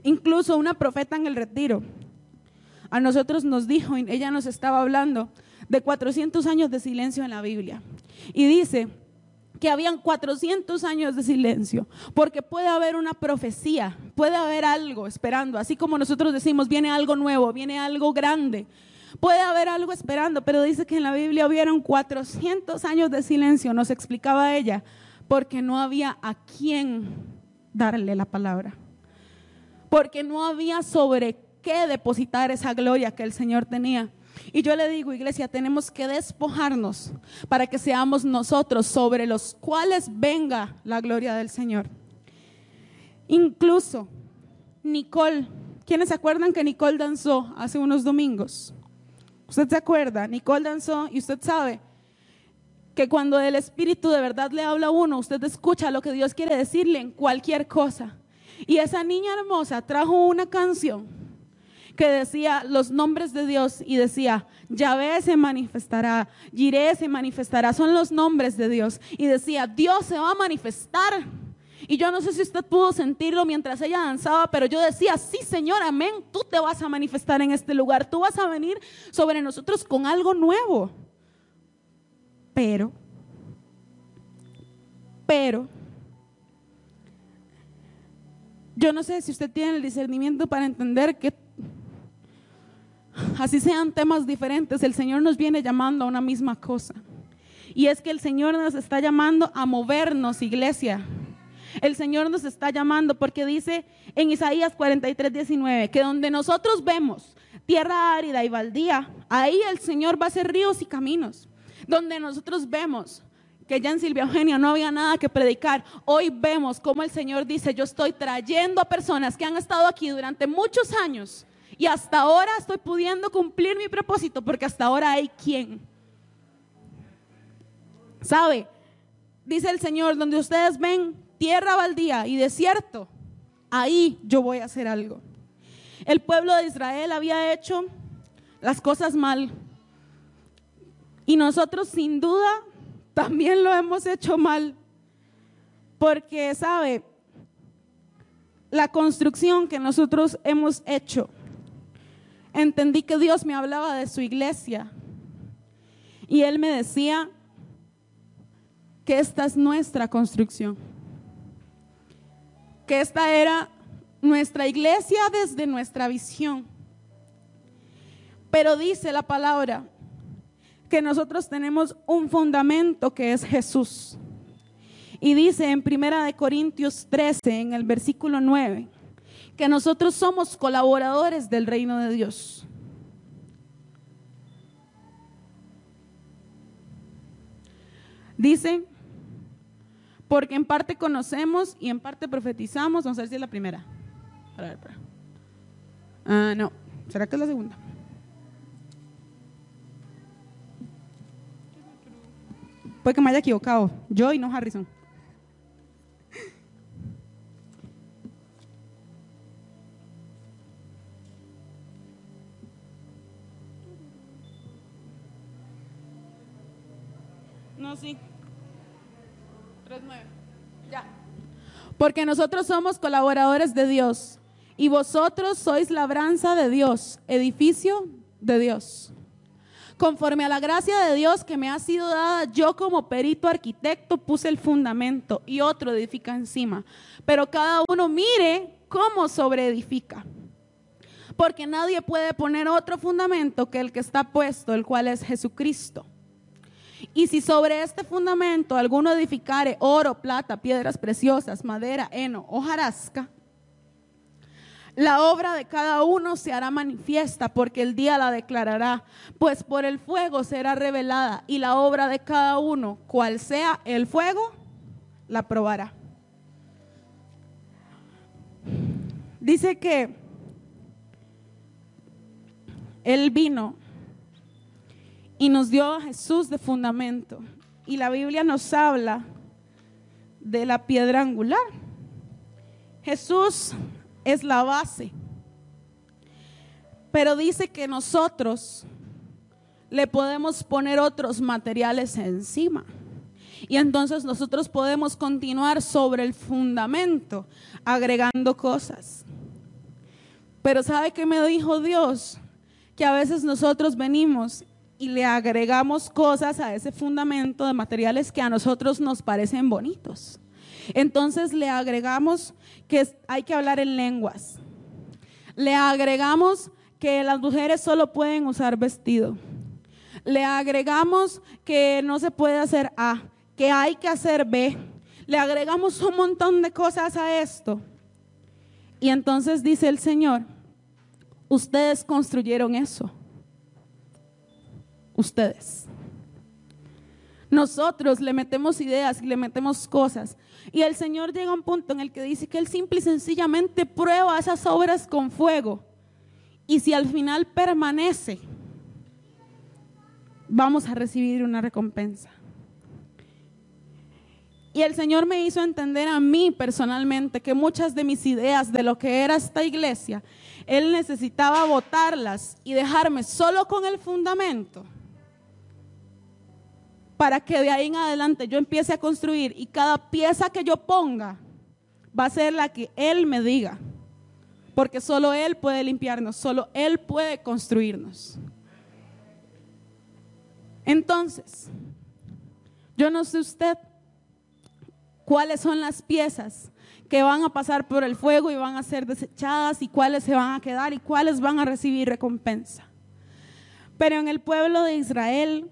Incluso una profeta en el retiro, a nosotros nos dijo, ella nos estaba hablando de 400 años de silencio en la Biblia. Y dice, que habían 400 años de silencio, porque puede haber una profecía, puede haber algo esperando, así como nosotros decimos, viene algo nuevo, viene algo grande, puede haber algo esperando, pero dice que en la Biblia hubieron 400 años de silencio, nos explicaba ella, porque no había a quién darle la palabra, porque no había sobre qué depositar esa gloria que el Señor tenía. Y yo le digo, iglesia, tenemos que despojarnos para que seamos nosotros sobre los cuales venga la gloria del Señor. Incluso Nicole, ¿quiénes se acuerdan que Nicole danzó hace unos domingos? ¿Usted se acuerda? Nicole danzó y usted sabe que cuando el Espíritu de verdad le habla a uno, usted escucha lo que Dios quiere decirle en cualquier cosa. Y esa niña hermosa trajo una canción que decía los nombres de Dios y decía, Yahvé se manifestará, Jiré se manifestará, son los nombres de Dios. Y decía, Dios se va a manifestar. Y yo no sé si usted pudo sentirlo mientras ella danzaba, pero yo decía, sí Señor, amén, tú te vas a manifestar en este lugar, tú vas a venir sobre nosotros con algo nuevo. Pero, pero, yo no sé si usted tiene el discernimiento para entender que así sean temas diferentes, el Señor nos viene llamando a una misma cosa. Y es que el Señor nos está llamando a movernos, iglesia. El Señor nos está llamando porque dice en Isaías 43, 19, que donde nosotros vemos tierra árida y baldía, ahí el Señor va a hacer ríos y caminos. Donde nosotros vemos que ya en Silvia Eugenia no había nada que predicar, hoy vemos cómo el Señor dice, yo estoy trayendo a personas que han estado aquí durante muchos años y hasta ahora estoy pudiendo cumplir mi propósito porque hasta ahora hay quien. ¿Sabe? Dice el Señor, donde ustedes ven tierra baldía y desierto, ahí yo voy a hacer algo. El pueblo de Israel había hecho las cosas mal. Y nosotros sin duda también lo hemos hecho mal. Porque, ¿sabe? La construcción que nosotros hemos hecho entendí que Dios me hablaba de su iglesia. Y Él me decía que esta es nuestra construcción. Que esta era nuestra iglesia desde nuestra visión. Pero dice la palabra que nosotros tenemos un fundamento que es Jesús. Y dice en Primera de Corintios 13 en el versículo 9 que nosotros somos colaboradores del reino de Dios. Dice, porque en parte conocemos y en parte profetizamos. Vamos a ver si es la primera. Ah, no, ¿será que es la segunda? Puede que me haya equivocado, yo y no Harrison. No, sí. 3-9. Ya. Porque nosotros somos colaboradores de Dios y vosotros sois labranza de Dios, edificio de Dios. Conforme a la gracia de Dios que me ha sido dada, yo como perito arquitecto puse el fundamento y otro edifica encima. Pero cada uno mire cómo sobreedifica. Porque nadie puede poner otro fundamento que el que está puesto, el cual es Jesucristo. Y si sobre este fundamento alguno edificare oro, plata, piedras preciosas, madera, heno, hojarasca, la obra de cada uno se hará manifiesta porque el día la declarará, pues por el fuego será revelada y la obra de cada uno, cual sea el fuego, la probará. Dice que él vino y nos dio a Jesús de fundamento. Y la Biblia nos habla de la piedra angular. Jesús es la base. Pero dice que nosotros le podemos poner otros materiales encima. Y entonces nosotros podemos continuar sobre el fundamento, agregando cosas. Pero ¿sabe qué me dijo Dios? Que a veces nosotros venimos y le agregamos cosas a ese fundamento de materiales que a nosotros nos parecen bonitos. Entonces le agregamos que hay que hablar en lenguas. Le agregamos que las mujeres solo pueden usar vestido. Le agregamos que no se puede hacer A, que hay que hacer B. Le agregamos un montón de cosas a esto. Y entonces dice el Señor, ustedes construyeron eso ustedes. Nosotros le metemos ideas y le metemos cosas. Y el Señor llega a un punto en el que dice que Él simple y sencillamente prueba esas obras con fuego. Y si al final permanece, vamos a recibir una recompensa. Y el Señor me hizo entender a mí personalmente que muchas de mis ideas de lo que era esta iglesia, Él necesitaba botarlas y dejarme solo con el fundamento para que de ahí en adelante yo empiece a construir y cada pieza que yo ponga va a ser la que Él me diga. Porque solo Él puede limpiarnos, solo Él puede construirnos. Entonces, yo no sé usted, cuáles son las piezas que van a pasar por el fuego y van a ser desechadas y cuáles se van a quedar y cuáles van a recibir recompensa. Pero en el pueblo de Israel,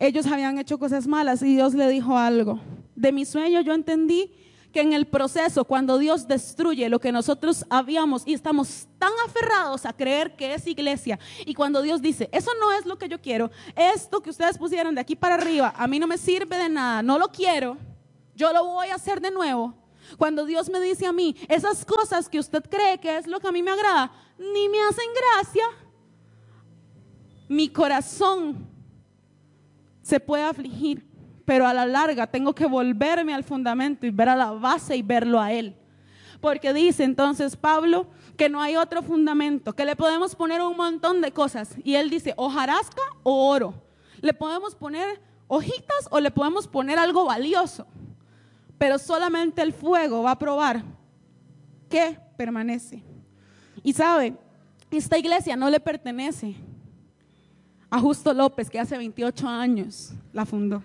ellos habían hecho cosas malas y Dios le dijo algo. De mi sueño yo entendí que en el proceso, cuando Dios destruye lo que nosotros habíamos y estamos tan aferrados a creer que es iglesia, y cuando Dios dice, eso no es lo que yo quiero, esto que ustedes pusieron de aquí para arriba, a mí no me sirve de nada, no lo quiero, yo lo voy a hacer de nuevo. Cuando Dios me dice a mí, esas cosas que usted cree que es lo que a mí me agrada, ni me hacen gracia, mi corazón se puede afligir pero a la larga tengo que volverme al fundamento y ver a la base y verlo a Él. Porque dice entonces Pablo que no hay otro fundamento, que le podemos poner un montón de cosas. Y él dice, hojarasca o oro. Le podemos poner hojitas o le podemos poner algo valioso. Pero solamente el fuego va a probar que permanece. Y sabe, esta iglesia no le pertenece a Justo López, que hace 28 años la fundó.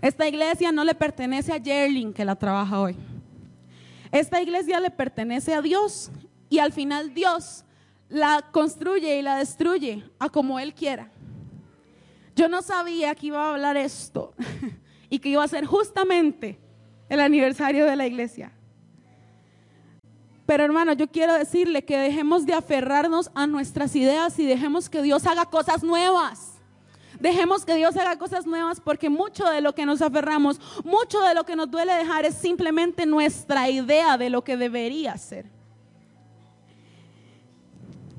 Esta iglesia no le pertenece a Jerling, que la trabaja hoy. Esta iglesia le pertenece a Dios y al final Dios la construye y la destruye a como Él quiera. Yo no sabía que iba a hablar esto y que iba a ser justamente el aniversario de la iglesia. Pero hermano, yo quiero decirle que dejemos de aferrarnos a nuestras ideas y dejemos que Dios haga cosas nuevas. Dejemos que Dios haga cosas nuevas porque mucho de lo que nos aferramos, mucho de lo que nos duele dejar es simplemente nuestra idea de lo que debería ser.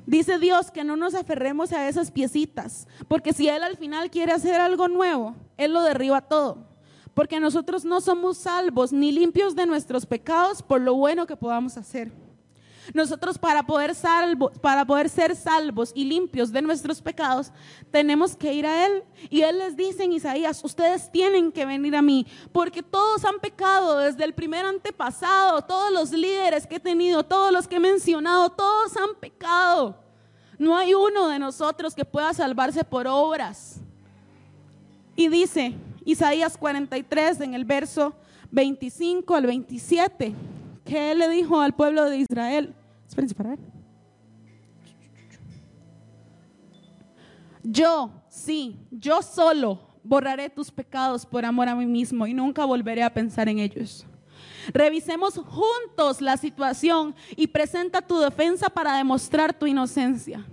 Dice Dios que no nos aferremos a esas piecitas, porque si Él al final quiere hacer algo nuevo, Él lo derriba todo. Porque nosotros no somos salvos ni limpios de nuestros pecados por lo bueno que podamos hacer. Nosotros para poder, salvo, para poder ser salvos y limpios de nuestros pecados, tenemos que ir a Él. Y Él les dice en Isaías, ustedes tienen que venir a mí, porque todos han pecado desde el primer antepasado, todos los líderes que he tenido, todos los que he mencionado, todos han pecado. No hay uno de nosotros que pueda salvarse por obras. Y dice Isaías 43 en el verso 25 al 27, que Él le dijo al pueblo de Israel, Yo, sí, yo solo borraré tus pecados por amor a mí mismo y nunca volveré a pensar en ellos. Revisemos juntos la situación y presenta tu defensa para demostrar tu inocencia.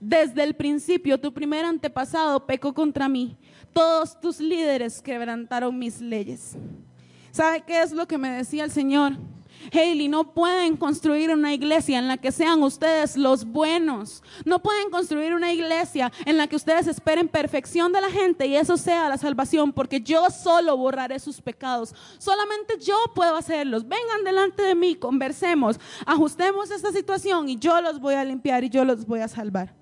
Desde el principio, tu primer antepasado pecó contra mí. Todos tus líderes quebrantaron mis leyes. ¿Sabe qué es lo que me decía el Señor? Haley, no pueden construir una iglesia en la que sean ustedes los buenos. No pueden construir una iglesia en la que ustedes esperen perfección de la gente y eso sea la salvación, porque yo solo borraré sus pecados. Solamente yo puedo hacerlos. Vengan delante de mí, conversemos, ajustemos esta situación y yo los voy a limpiar y yo los voy a salvar.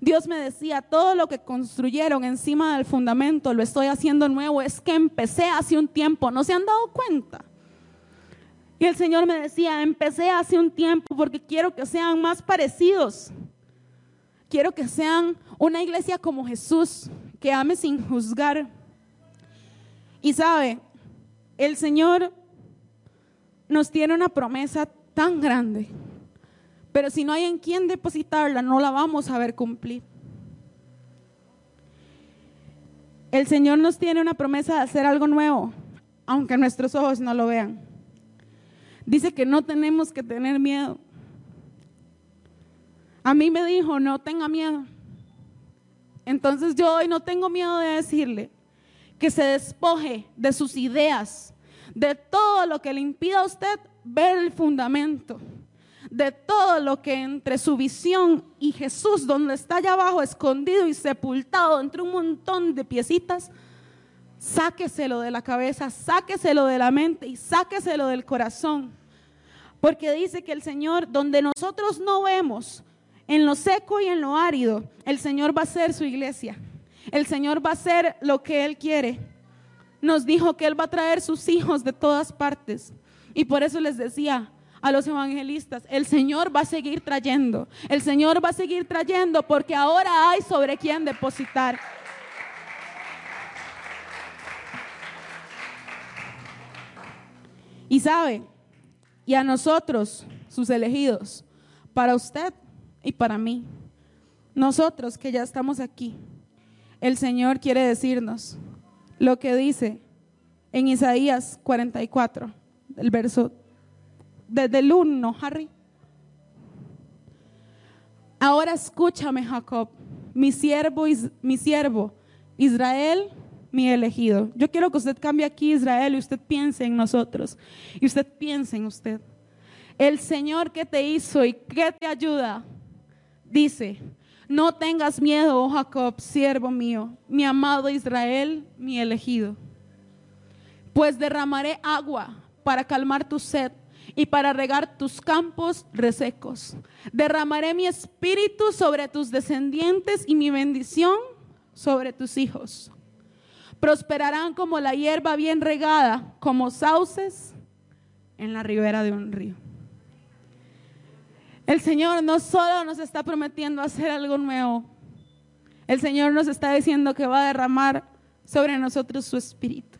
Dios me decía, todo lo que construyeron encima del fundamento lo estoy haciendo nuevo. Es que empecé hace un tiempo, ¿no se han dado cuenta? Y el Señor me decía, empecé hace un tiempo porque quiero que sean más parecidos. Quiero que sean una iglesia como Jesús, que ame sin juzgar. Y sabe, el Señor nos tiene una promesa tan grande, pero si no hay en quién depositarla, no la vamos a ver cumplir. El Señor nos tiene una promesa de hacer algo nuevo, aunque nuestros ojos no lo vean. Dice que no tenemos que tener miedo. A mí me dijo, no tenga miedo. Entonces yo hoy no tengo miedo de decirle que se despoje de sus ideas, de todo lo que le impida a usted ver el fundamento, de todo lo que entre su visión y Jesús, donde está allá abajo escondido y sepultado entre un montón de piecitas, sáqueselo de la cabeza, sáqueselo de la mente y sáqueselo del corazón. Porque dice que el Señor, donde nosotros no vemos, en lo seco y en lo árido, el Señor va a ser su iglesia. El Señor va a hacer lo que Él quiere. Nos dijo que Él va a traer sus hijos de todas partes. Y por eso les decía a los evangelistas, el Señor va a seguir trayendo. El Señor va a seguir trayendo porque ahora hay sobre quién depositar. Y sabe, y a nosotros, sus elegidos, para usted y para mí, nosotros que ya estamos aquí, el Señor quiere decirnos lo que dice en Isaías 44, el verso desde el 1, Harry. Ahora escúchame, Jacob, mi siervo, mi siervo, Israel, mi elegido. Yo quiero que usted cambie aquí Israel y usted piense en nosotros. Y usted piense en usted. El Señor que te hizo y que te ayuda, dice, no tengas miedo, oh Jacob, siervo mío, mi amado Israel, mi elegido. Pues derramaré agua para calmar tu sed y para regar tus campos resecos. Derramaré mi espíritu sobre tus descendientes y mi bendición sobre tus hijos. Prosperarán como la hierba bien regada, como sauces en la ribera de un río. El Señor no solo nos está prometiendo hacer algo nuevo, el Señor nos está diciendo que va a derramar sobre nosotros su espíritu.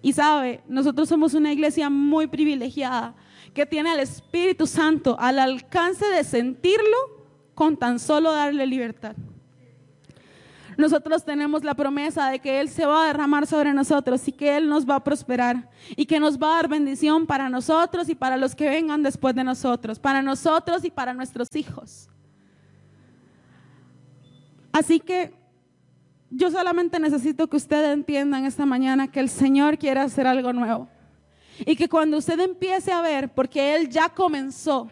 Y sabe, nosotros somos una iglesia muy privilegiada que tiene al Espíritu Santo al alcance de sentirlo con tan solo darle libertad. Nosotros tenemos la promesa de que Él se va a derramar sobre nosotros y que Él nos va a prosperar y que nos va a dar bendición para nosotros y para los que vengan después de nosotros, para nosotros y para nuestros hijos. Así que yo solamente necesito que ustedes entiendan esta mañana que el Señor quiere hacer algo nuevo. Y que cuando usted empiece a ver, porque Él ya comenzó,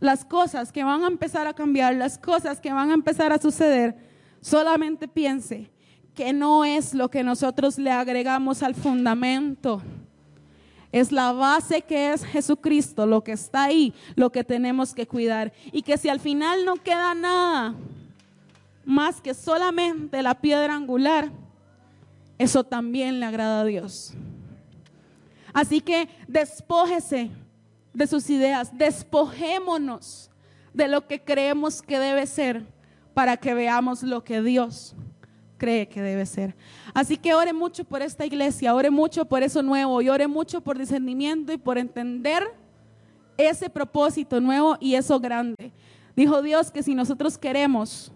las cosas que van a empezar a cambiar, las cosas que van a empezar a suceder, solamente piense que no es lo que nosotros le agregamos al fundamento. Es la base que es Jesucristo, lo que está ahí, lo que tenemos que cuidar. Y que si al final no queda nada, más que solamente la piedra angular, eso también le agrada a Dios. Así que despójese de sus ideas, despojémonos de lo que creemos que debe ser para que veamos lo que Dios cree que debe ser. Así que ore mucho por esta iglesia, ore mucho por eso nuevo y ore mucho por discernimiento y por entender ese propósito nuevo y eso grande. Dijo Dios que si nosotros queremos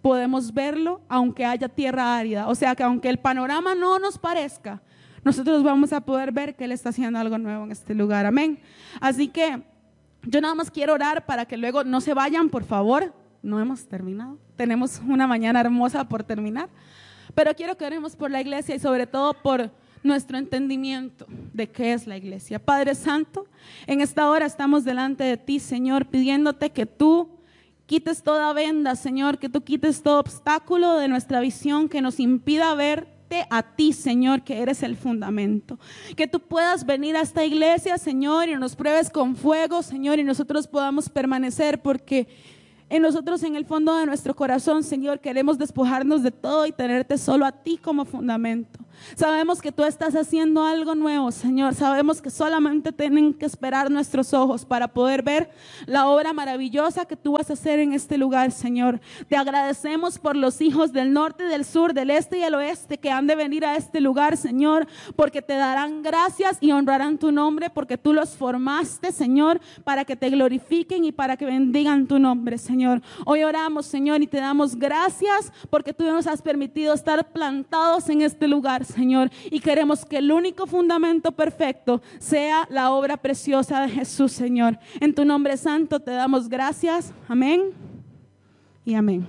podemos verlo aunque haya tierra árida. O sea que aunque el panorama no nos parezca, nosotros vamos a poder ver que Él está haciendo algo nuevo en este lugar. Amén. Así que yo nada más quiero orar para que luego no se vayan, por favor. No hemos terminado. Tenemos una mañana hermosa por terminar. Pero quiero que oremos por la iglesia y sobre todo por nuestro entendimiento de qué es la iglesia. Padre Santo, en esta hora estamos delante de ti, Señor, pidiéndote que tú quites toda venda, Señor, que tú quites todo obstáculo de nuestra visión que nos impida verte a ti, Señor, que eres el fundamento. Que tú puedas venir a esta iglesia, Señor, y nos pruebes con fuego, Señor, y nosotros podamos permanecer porque en nosotros, en el fondo de nuestro corazón, Señor, queremos despojarnos de todo y tenerte solo a ti como fundamento. Sabemos que tú estás haciendo algo nuevo, Señor. Sabemos que solamente tienen que esperar nuestros ojos para poder ver la obra maravillosa que tú vas a hacer en este lugar, Señor. Te agradecemos por los hijos del norte, del sur, del este y el oeste que han de venir a este lugar, Señor, porque te darán gracias y honrarán tu nombre, porque tú los formaste, Señor, para que te glorifiquen y para que bendigan tu nombre, Señor. Hoy oramos, Señor, y te damos gracias porque tú nos has permitido estar plantados en este lugar, Señor. Y queremos que el único fundamento perfecto sea la obra preciosa de Jesús, Señor. En tu nombre santo te damos gracias. Amén y amén.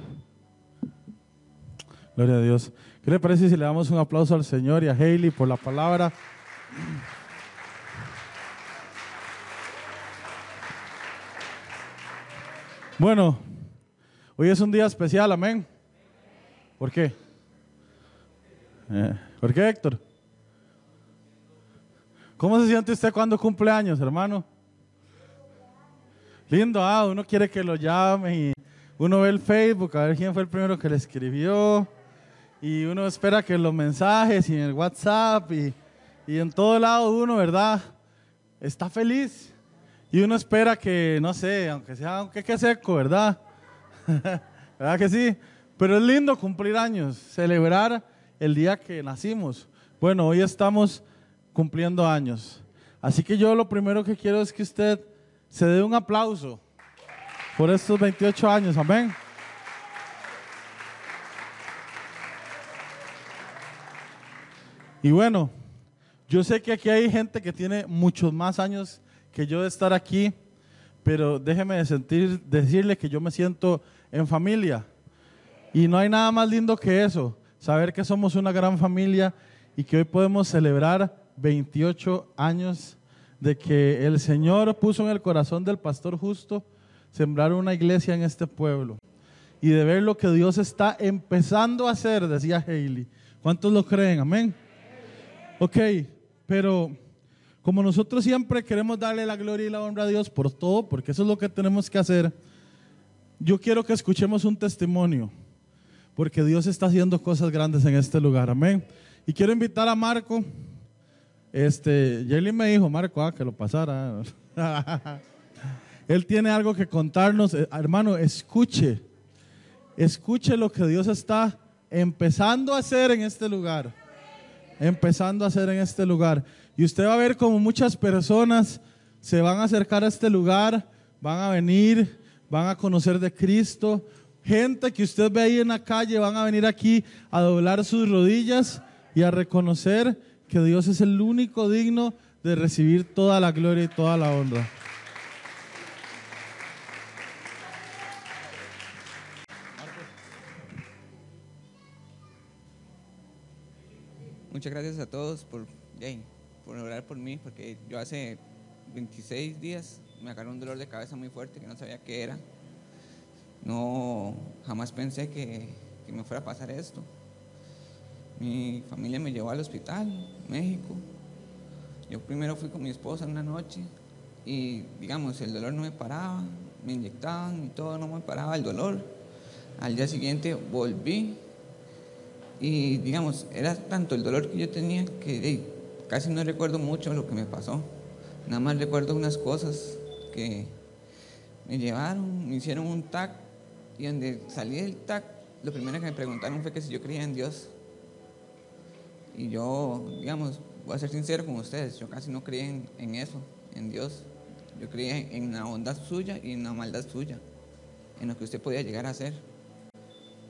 Gloria a Dios. ¿Qué le parece si le damos un aplauso al Señor y a Hailey por la palabra? Bueno, hoy es un día especial, amén. ¿Por qué? Eh, ¿Por qué, Héctor? ¿Cómo se siente usted cuando cumple años, hermano? Lindo, ah, uno quiere que lo llame y uno ve el Facebook a ver quién fue el primero que le escribió y uno espera que los mensajes y en el WhatsApp y, y en todo lado uno, ¿verdad? Está feliz y uno espera que, no sé, aunque sea aunque que seco, ¿verdad? ¿Verdad que sí? Pero es lindo cumplir años, celebrar el día que nacimos. Bueno, hoy estamos cumpliendo años. Así que yo lo primero que quiero es que usted se dé un aplauso por estos 28 años. Amén. Y bueno, yo sé que aquí hay gente que tiene muchos más años que yo de estar aquí, pero déjeme sentir, decirle que yo me siento en familia. Y no hay nada más lindo que eso, saber que somos una gran familia y que hoy podemos celebrar 28 años de que el Señor puso en el corazón del pastor justo sembrar una iglesia en este pueblo y de ver lo que Dios está empezando a hacer, decía Haley. ¿Cuántos lo creen? Amén. Ok, pero como nosotros siempre queremos darle la gloria y la honra a Dios por todo, porque eso es lo que tenemos que hacer, yo quiero que escuchemos un testimonio, porque Dios está haciendo cosas grandes en este lugar. Amén. Y quiero invitar a Marco. Este, Jelly me dijo, Marco, ah, que lo pasara. Él tiene algo que contarnos. Eh, hermano, escuche. Escuche lo que Dios está empezando a hacer en este lugar empezando a hacer en este lugar. Y usted va a ver como muchas personas se van a acercar a este lugar, van a venir, van a conocer de Cristo. Gente que usted ve ahí en la calle van a venir aquí a doblar sus rodillas y a reconocer que Dios es el único digno de recibir toda la gloria y toda la honra. Muchas gracias a todos por, por orar por mí, porque yo hace 26 días me agarró un dolor de cabeza muy fuerte que no sabía qué era. No, jamás pensé que, que me fuera a pasar esto. Mi familia me llevó al hospital, México. Yo primero fui con mi esposa una noche y, digamos, el dolor no me paraba, me inyectaban y todo, no me paraba el dolor. Al día siguiente volví y digamos, era tanto el dolor que yo tenía que casi no recuerdo mucho lo que me pasó. Nada más recuerdo unas cosas que me llevaron, me hicieron un TAC y donde salí del TAC, lo primero que me preguntaron fue que si yo creía en Dios. Y yo, digamos, voy a ser sincero con ustedes, yo casi no creía en, en eso, en Dios. Yo creía en la bondad suya y en la maldad suya, en lo que usted podía llegar a hacer.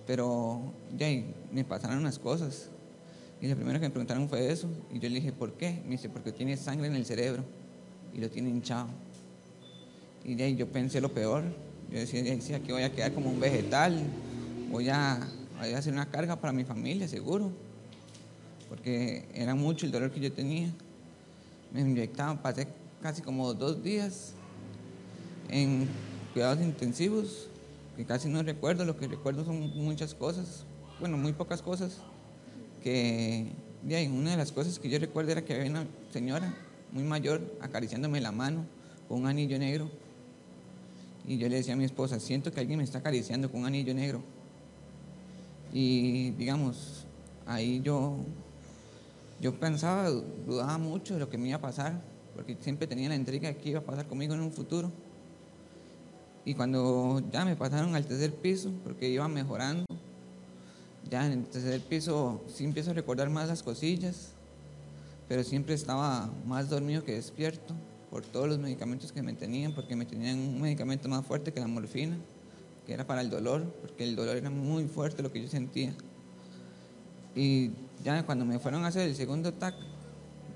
Pero ya me pasaron unas cosas. Y lo primero que me preguntaron fue eso. Y yo le dije, ¿por qué? Me dice, porque tiene sangre en el cerebro y lo tiene hinchado. Y de ahí yo pensé lo peor. Yo decía, sí, aquí voy a quedar como un vegetal. Voy a, hacer una carga para mi familia, seguro. Porque era mucho el dolor que yo tenía. Me inyectaban, pasé casi como dos días en cuidados intensivos que casi no recuerdo, lo que recuerdo son muchas cosas, bueno, muy pocas cosas, que una de las cosas que yo recuerdo era que había una señora muy mayor acariciándome la mano con un anillo negro. Y yo le decía a mi esposa, siento que alguien me está acariciando con un anillo negro. Y digamos, ahí yo, yo pensaba, dudaba mucho de lo que me iba a pasar, porque siempre tenía la intriga de qué iba a pasar conmigo en un futuro. Y cuando ya me pasaron al tercer piso, porque iba mejorando, ya en el tercer piso sí empiezo a recordar más las cosillas, pero siempre estaba más dormido que despierto por todos los medicamentos que me tenían, porque me tenían un medicamento más fuerte que la morfina, que era para el dolor, porque el dolor era muy fuerte lo que yo sentía. Y ya cuando me fueron a hacer el segundo TAC,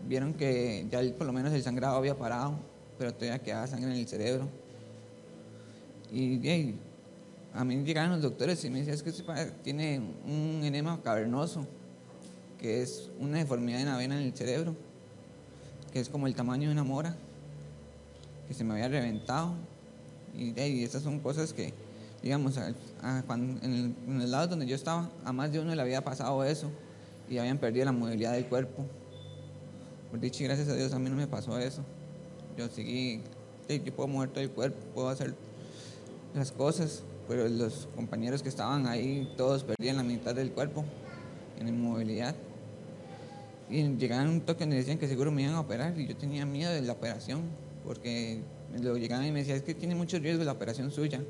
vieron que ya por lo menos el sangrado había parado, pero todavía quedaba sangre en el cerebro. Y a mí llegaron los doctores y me decían, es que tiene un enema cavernoso, que es una deformidad en la vena en el cerebro, que es como el tamaño de una mora, se me había reventado. Y, y esas son cosas que, digamos, en, el, lado donde yo estaba, a más de uno le había pasado eso y habían perdido la movilidad del cuerpo. Por dicho, gracias a Dios, a mí no me pasó eso. Yo seguí, yo puedo mover todo el cuerpo, puedo hacer las cosas, pero los compañeros que estaban ahí todos perdían la mitad del cuerpo en inmovilidad. Y llegaban un toque donde decían que seguro me iban a operar y yo tenía miedo de la operación, porque luego llegaban y me decían, es que tiene mucho riesgo la operación suya.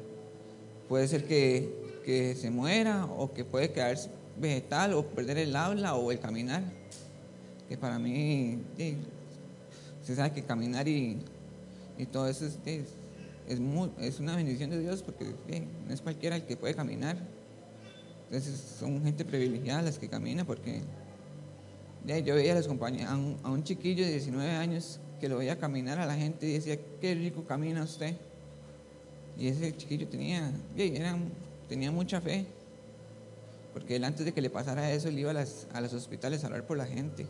Puede ser que, que se muera o que puede quedar vegetal o perder el habla o el caminar. que para mí, sí, se sabe que caminar y, y todo eso es, es, es, una bendición de Dios porque no es cualquiera el que puede caminar. Entonces son gente privilegiada las que camina porque yo veía a, los compañeros, a un chiquillo de 19 años que lo veía caminar a la gente y decía, qué rico camina usted. Y ese chiquillo tenía, era- tenía mucha fe, porque él antes de que le pasara eso, él iba a, las, a los hospitales a hablar por la gente.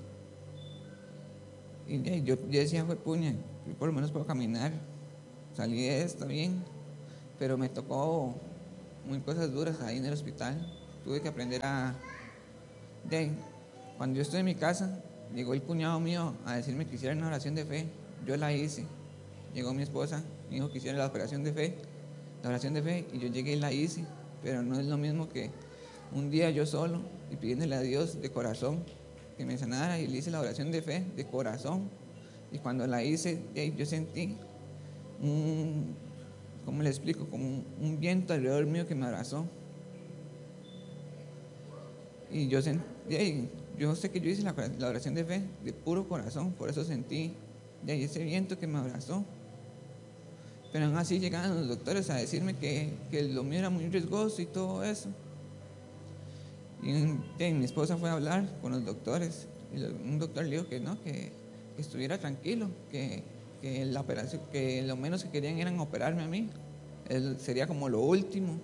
Y yo, yo decía, fue puña, yo por lo menos puedo caminar, salí de esto bien, pero me tocó muy cosas duras ahí en el hospital. Tuve que aprender a... de- cuando yo estoy en mi casa, llegó el cuñado mío a decirme que hiciera una oración de fe. Yo la hice. Llegó mi esposa, me dijo que hiciera la operación de fe, la oración de fe, y yo llegué y la hice. Pero no es lo mismo que un día yo solo y pidiéndole a Dios de corazón que me sanara y le hice la oración de fe de corazón. Y cuando la hice, yo sentí un, ¿cómo le explico? Como un, un viento alrededor mío que me abrazó. Y yo sentí, yo sé que yo hice la, oración de fe de puro corazón, por eso sentí de ahí ese viento que me abrazó. Pero aún así llegaban los doctores a decirme que, que lo mío era muy riesgoso y todo eso. Y mi esposa fue a hablar con los doctores. Y un doctor le dijo que no, que, que estuviera tranquilo, que, que la operación, que lo menos que querían eran operarme a mí. Él sería como lo último.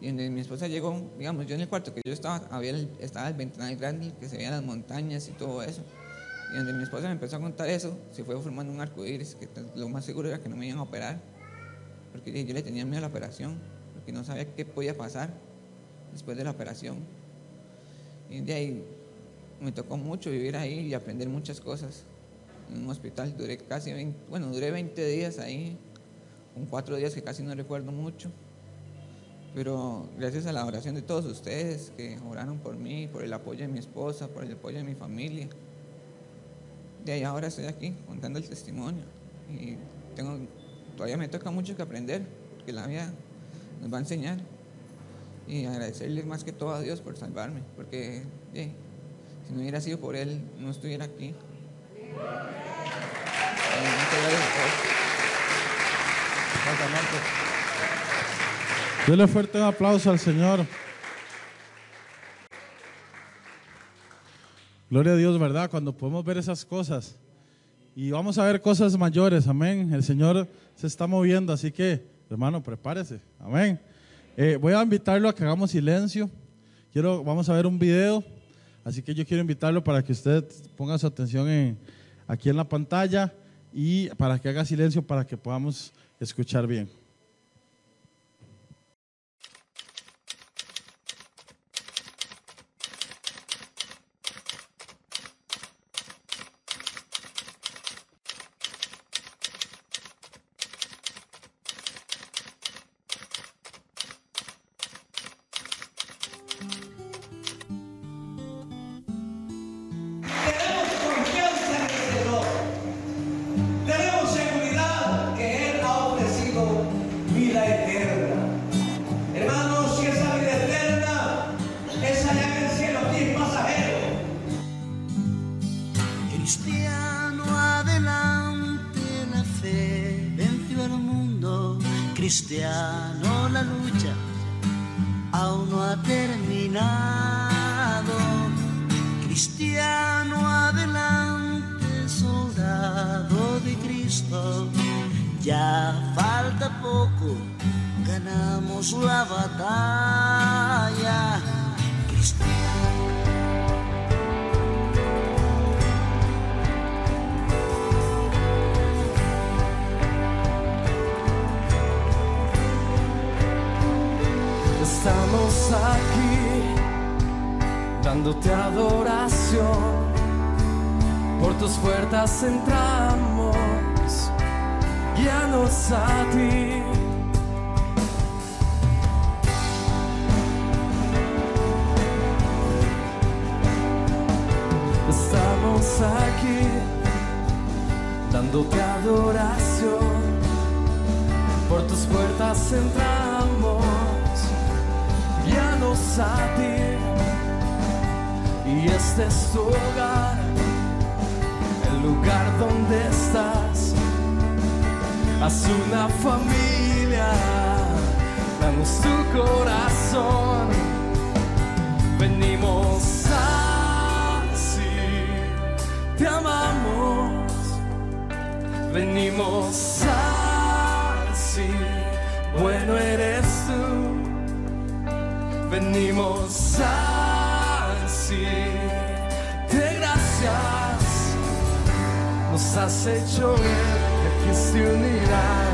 Y donde mi esposa llegó, digamos, yo en el cuarto que yo estaba, había el- estaba el ventanal grande que se veían las montañas y todo eso. Y donde mi esposa me empezó a contar eso, se fue formando un arco iris, que lo más seguro era que no me iban a operar, porque yo le tenía miedo a la operación, porque no sabía qué podía pasar después de la operación. Y de ahí me tocó mucho vivir ahí y aprender muchas cosas. En un hospital duré casi 20, bueno, duré 20 días ahí, con cuatro días que casi no recuerdo mucho. Pero gracias a la oración de todos ustedes que oraron por mí, por el apoyo de mi esposa, por el apoyo de mi familia. De ahí ahora estoy aquí contando el testimonio. Y tengo, todavía me toca mucho que aprender, que la vida nos va a enseñar. Y agradecerle más que todo a Dios por salvarme, porque eh, si no hubiera sido por Él, no estuviera aquí. Eh, gracias a. Dele fuerte un aplauso al Señor. Gloria a Dios, ¿verdad? Cuando podemos ver esas cosas. Y vamos a ver cosas mayores, amén. El Señor se está moviendo, así que, hermano, prepárese, amén. Eh, voy a invitarlo a que hagamos silencio. Quiero, vamos a ver un video, así que yo quiero invitarlo para que usted ponga su atención en- aquí en la pantalla y para que haga silencio para que podamos escuchar bien. Dándote adoración. Por tus puertas entramos, guíanos a ti. Estamos aquí dándote adoración. Por tus puertas entramos, guíanos a ti. Y este es tu hogar, el lugar donde estás. Haz una familia, danos tu corazón. Venimos así, te amamos. Venimos así, bueno eres tú. Venimos así, nos has hecho ver que aquí esta unidad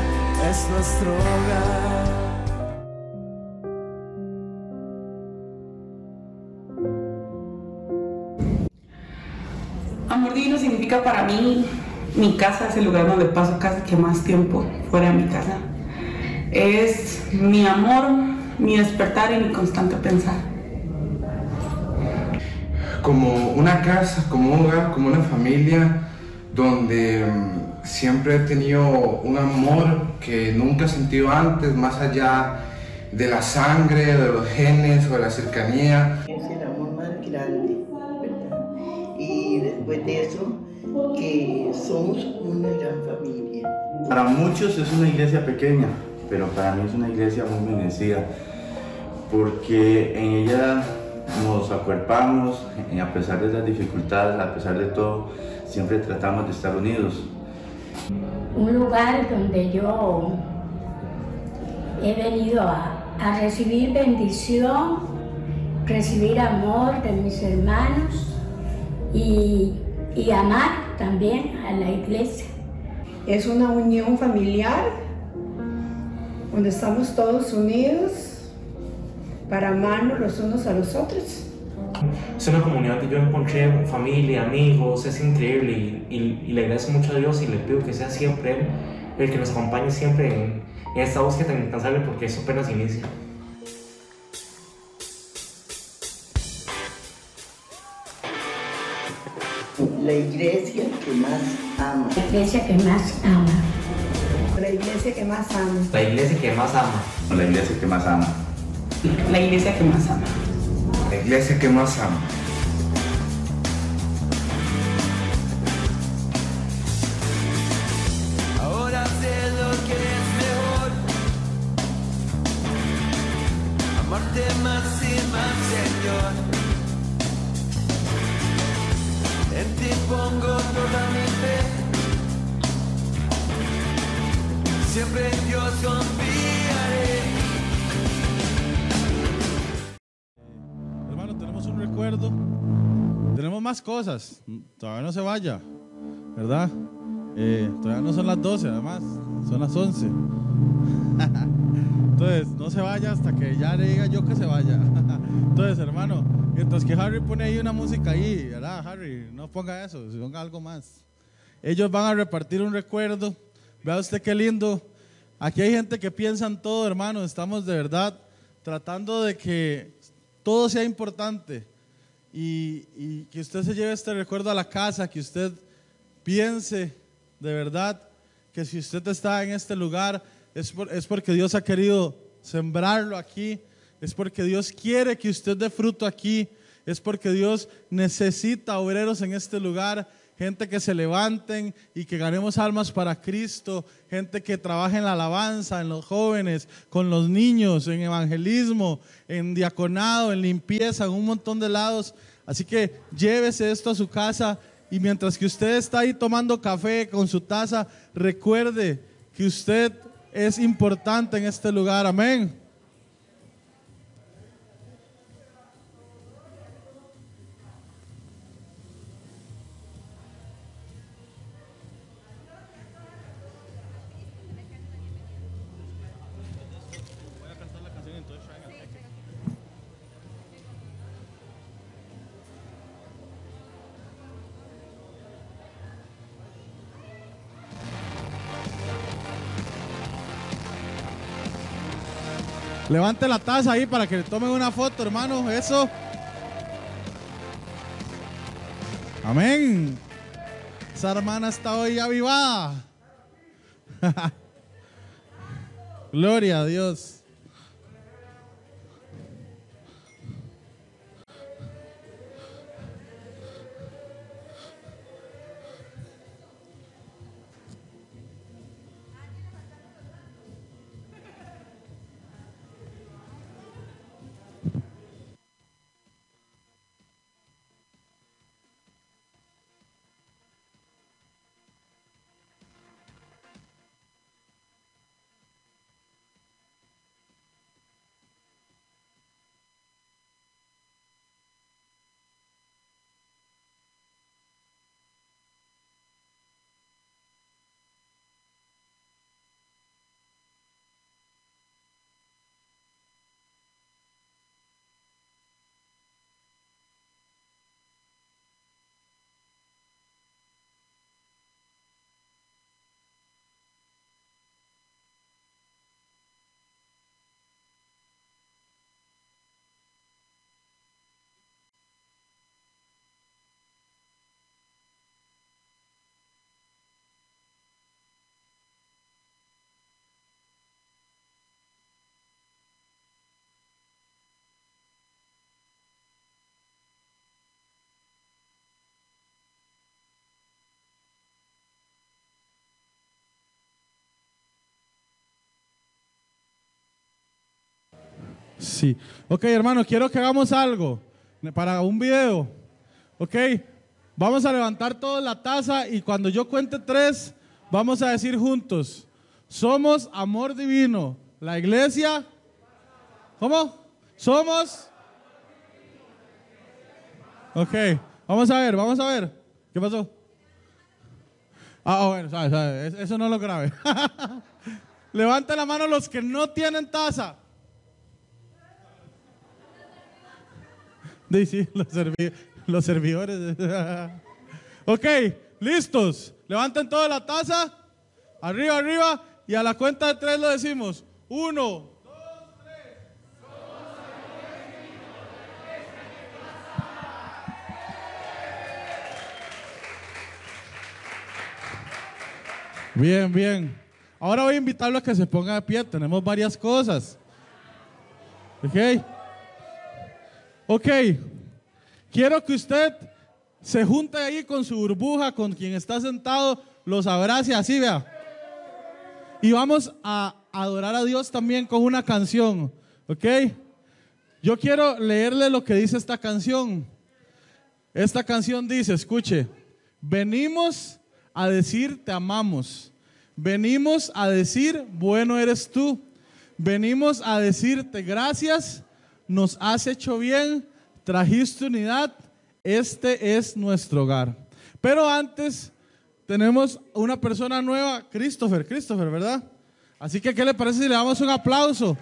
es nuestro hogar. Amor divino significa para mí, mi casa es el lugar donde paso casi que más tiempo fuera de mi casa. Es mi amor, mi despertar y mi constante pensar. como una casa, como un hogar, como una familia donde mm, siempre he tenido un amor que nunca he sentido antes, más allá de la sangre, de los genes o de la cercanía. Es el amor más grande, ¿verdad? Y después de eso, que somos una gran familia. Para muchos es una iglesia pequeña, pero para mí es una iglesia muy bendecida, porque en ella nos acuerpamos, y a pesar de las dificultades, a pesar de todo, siempre tratamos de estar unidos. un lugar donde yo he venido a, a recibir bendición, recibir amor de mis hermanos y, y amar también a la iglesia. Es una unión familiar donde estamos todos unidos para amarnos los unos a los otros. Es una comunidad que yo encontré, familia, amigos, es increíble y, y- y le agradezco mucho a Dios y le pido que sea siempre Él el que nos acompañe siempre en, en esta búsqueda tan incansable porque eso apenas inicia. La iglesia que más ama. La iglesia que más ama. La iglesia que más ama. La iglesia que más ama. La iglesia que más ama. La iglesia que más ama. La iglesia que más amo. Más cosas. Todavía no se vaya, ¿verdad? Eh, todavía no son las 12, además. Son las 11. Entonces, no se vaya hasta que ya le diga yo que se vaya. Entonces, hermano, mientras que Harry pone ahí una música ahí, ¿verdad, Harry? No ponga eso, ponga algo más. Ellos van a repartir un recuerdo. Vea usted qué lindo. Aquí hay gente que piensa en todo, hermano. Estamos de verdad tratando de que todo sea importante y, que usted se lleve este recuerdo a la casa, que usted piense de verdad que si usted está en este lugar es, es porque Dios ha querido sembrarlo aquí, es porque Dios quiere que usted dé fruto aquí, es porque Dios necesita obreros en este lugar, gente que se levanten y que ganemos almas para Cristo, gente que trabaje en la alabanza, en los jóvenes, con los niños, en evangelismo, en diaconado, en limpieza, en un montón de lados. Así que llévese esto a su casa y mientras que usted está ahí tomando café con su taza, recuerde que usted es importante en este lugar. Amén. Levante la taza ahí para que tomen una foto, hermano. Eso. Amén. Esa hermana está hoy avivada. Gloria a Dios. Sí. Ok, hermano, quiero que hagamos algo para un video. Ok, vamos a levantar toda la taza y cuando yo cuente tres, vamos a decir juntos, somos amor divino. La iglesia, ¿cómo? Somos... Ok, vamos a ver, vamos a ver. ¿Qué pasó? Ah, bueno, sabe, sabe, es- eso no lo grave. Levanten la mano los que no tienen taza. Sí, sí, los, servi- los servidores. ok, listos. Levanten toda la taza. Arriba, arriba. Y a la cuenta de tres lo decimos. Uno. Bien, bien. Ahora voy a invitarlo a que se ponga de pie. Tenemos varias cosas. Ok. Ok. Quiero que usted se junte ahí con su burbuja, con quien está sentado, los abrace así, vea. Y vamos a adorar a Dios también con una canción. ¿Ok? Yo quiero leerle lo que dice esta canción. Esta canción dice, escuche, venimos a decir te amamos. Venimos a decir bueno eres tú. Venimos a decirte gracias, nos has hecho bien, trajiste unidad, este es nuestro hogar. Pero antes tenemos una persona nueva, Christopher, Christopher, ¿verdad? Así que, ¿qué le parece si le damos un aplauso?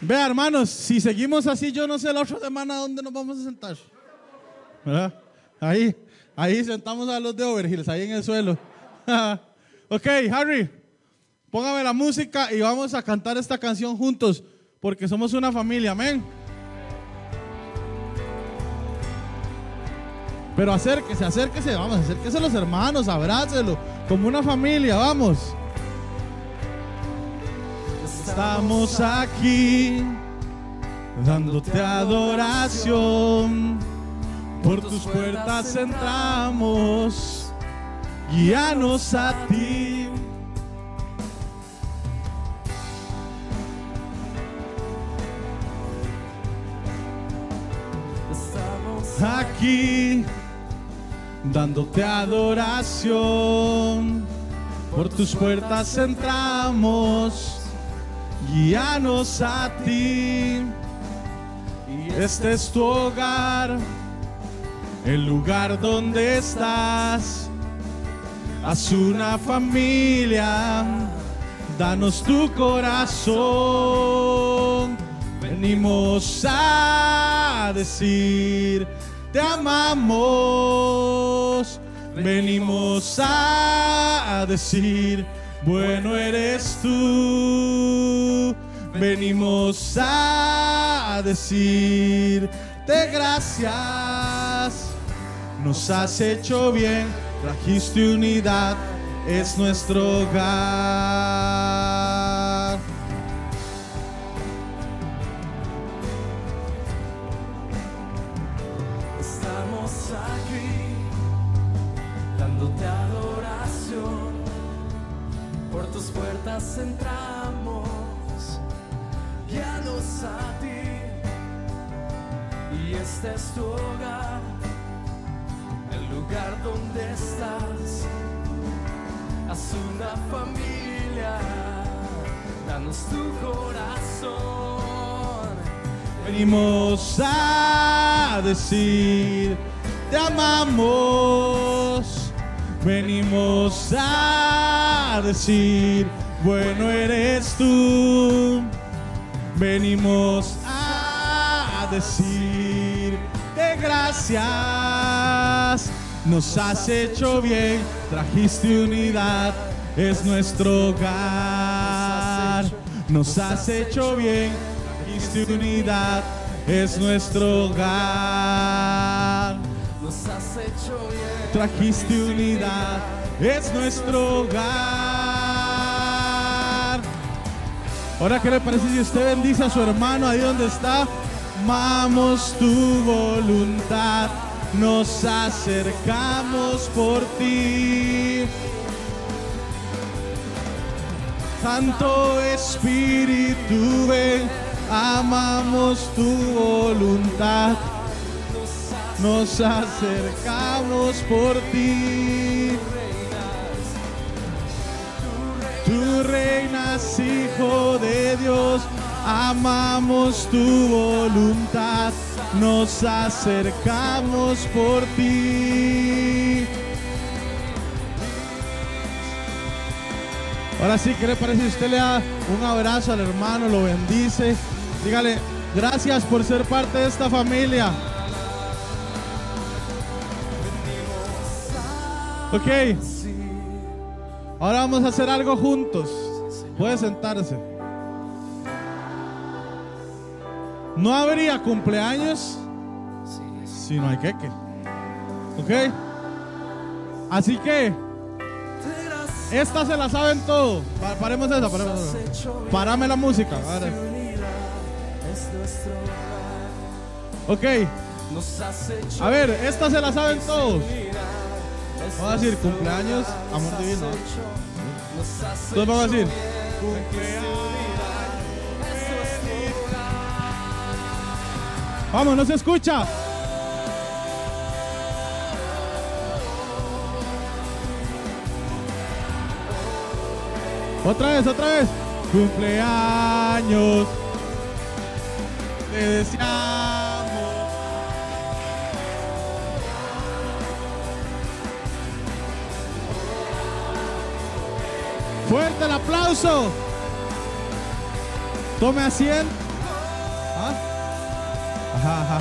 Vea, hermanos, si seguimos así, yo no sé la otra semana dónde nos vamos a sentar. ¿Verdad? Ahí, ahí sentamos a los de Overhills, ahí en el suelo. ok, Harry, póngame la música y vamos a cantar esta canción juntos, porque somos una familia, amén. Pero acérquese, acérquese, vamos, acérquese los hermanos, abrácelo, como una familia, vamos. Estamos aquí dándote adoración. Por tus puertas entramos, guíanos a ti. Aquí dándote adoración. Por tus puertas entramos, guíanos a ti. Este es tu hogar, el lugar donde estás. Haz una familia, danos tu corazón. Venimos a decir, te amamos. Venimos a decir, bueno eres tú. Venimos a decir, te gracias. Nos has hecho bien, trajiste unidad, es nuestro hogar. Estamos aquí dándote adoración. Por tus puertas entramos, guíanos a ti. Y este es tu hogar, lugar donde estás. Haz una familia, danos tu corazón. Venimos a decir, te amamos. Venimos a decir, bueno eres tú. Venimos a decir, de gracias. Nos has hecho bien, trajiste unidad, es nuestro hogar. Nos has hecho bien, trajiste unidad, es nuestro hogar. Nos has hecho bien. Trajiste unidad, es nuestro hogar. Ahora, ¿qué le parece si usted bendice a su hermano ahí donde está? Amamos tu voluntad, nos acercamos por ti. Santo Espíritu, ven, amamos tu voluntad. Nos acercamos por ti. Tú reinas, Hijo de Dios, amamos tu voluntad, nos acercamos por ti. Ahora sí, ¿qué le parece usted le da un abrazo al hermano, lo bendice? Dígale, gracias por ser parte de esta familia. Ok. Ahora vamos a hacer algo juntos. Puede sentarse. No habría cumpleaños si no hay queque. ¿Ok? Así que esta se la saben todo. Pa- Paremos esa, paremos esa. Parame la música. Ahora. Ok. A ver, esta se la saben todos. Vamos a decir cumpleaños, amor divino. Entonces vamos a decir. Vamos, no se escucha. Otra vez, otra vez. Cumpleaños. Te deseamos. Fuerte el aplauso. Tome asiento. Ajá, ajá.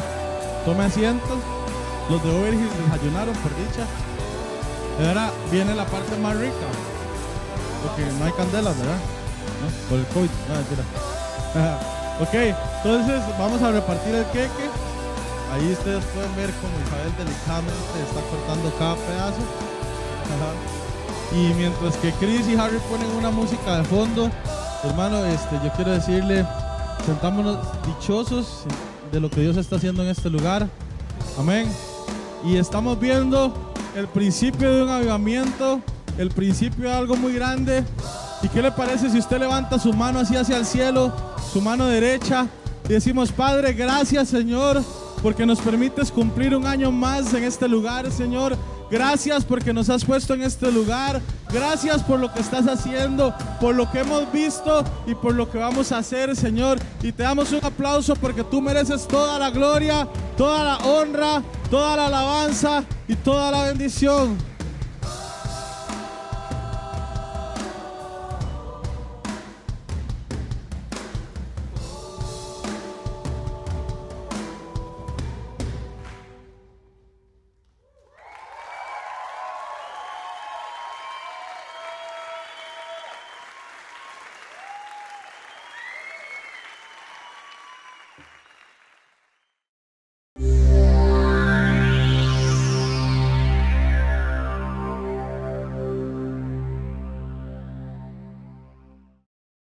Tome asiento. Los de Overhill desayunaron, por dicha. Y ahora viene la parte más rica. Porque no hay candelas, ¿verdad? Por el COVID. No, ok, entonces vamos a repartir el queque. Ahí ustedes pueden ver cómo Isabel delicadamente está cortando cada pedazo. Y mientras que Chris y Harry ponen una música de fondo, hermano, este, yo quiero decirle, sentámonos dichosos de lo que Dios está haciendo en este lugar. Amén. Y estamos viendo el principio de un avivamiento, el principio de algo muy grande. ¿Y qué le parece si usted levanta su mano así hacia el cielo, su mano derecha, y decimos, Padre, gracias Señor, porque nos permites cumplir un año más en este lugar, Señor. Gracias porque nos has puesto en este lugar. Gracias por lo que estás haciendo, por lo que hemos visto y por lo que vamos a hacer, Señor. Y te damos un aplauso porque tú mereces toda la gloria, toda la honra, toda la alabanza y toda la bendición.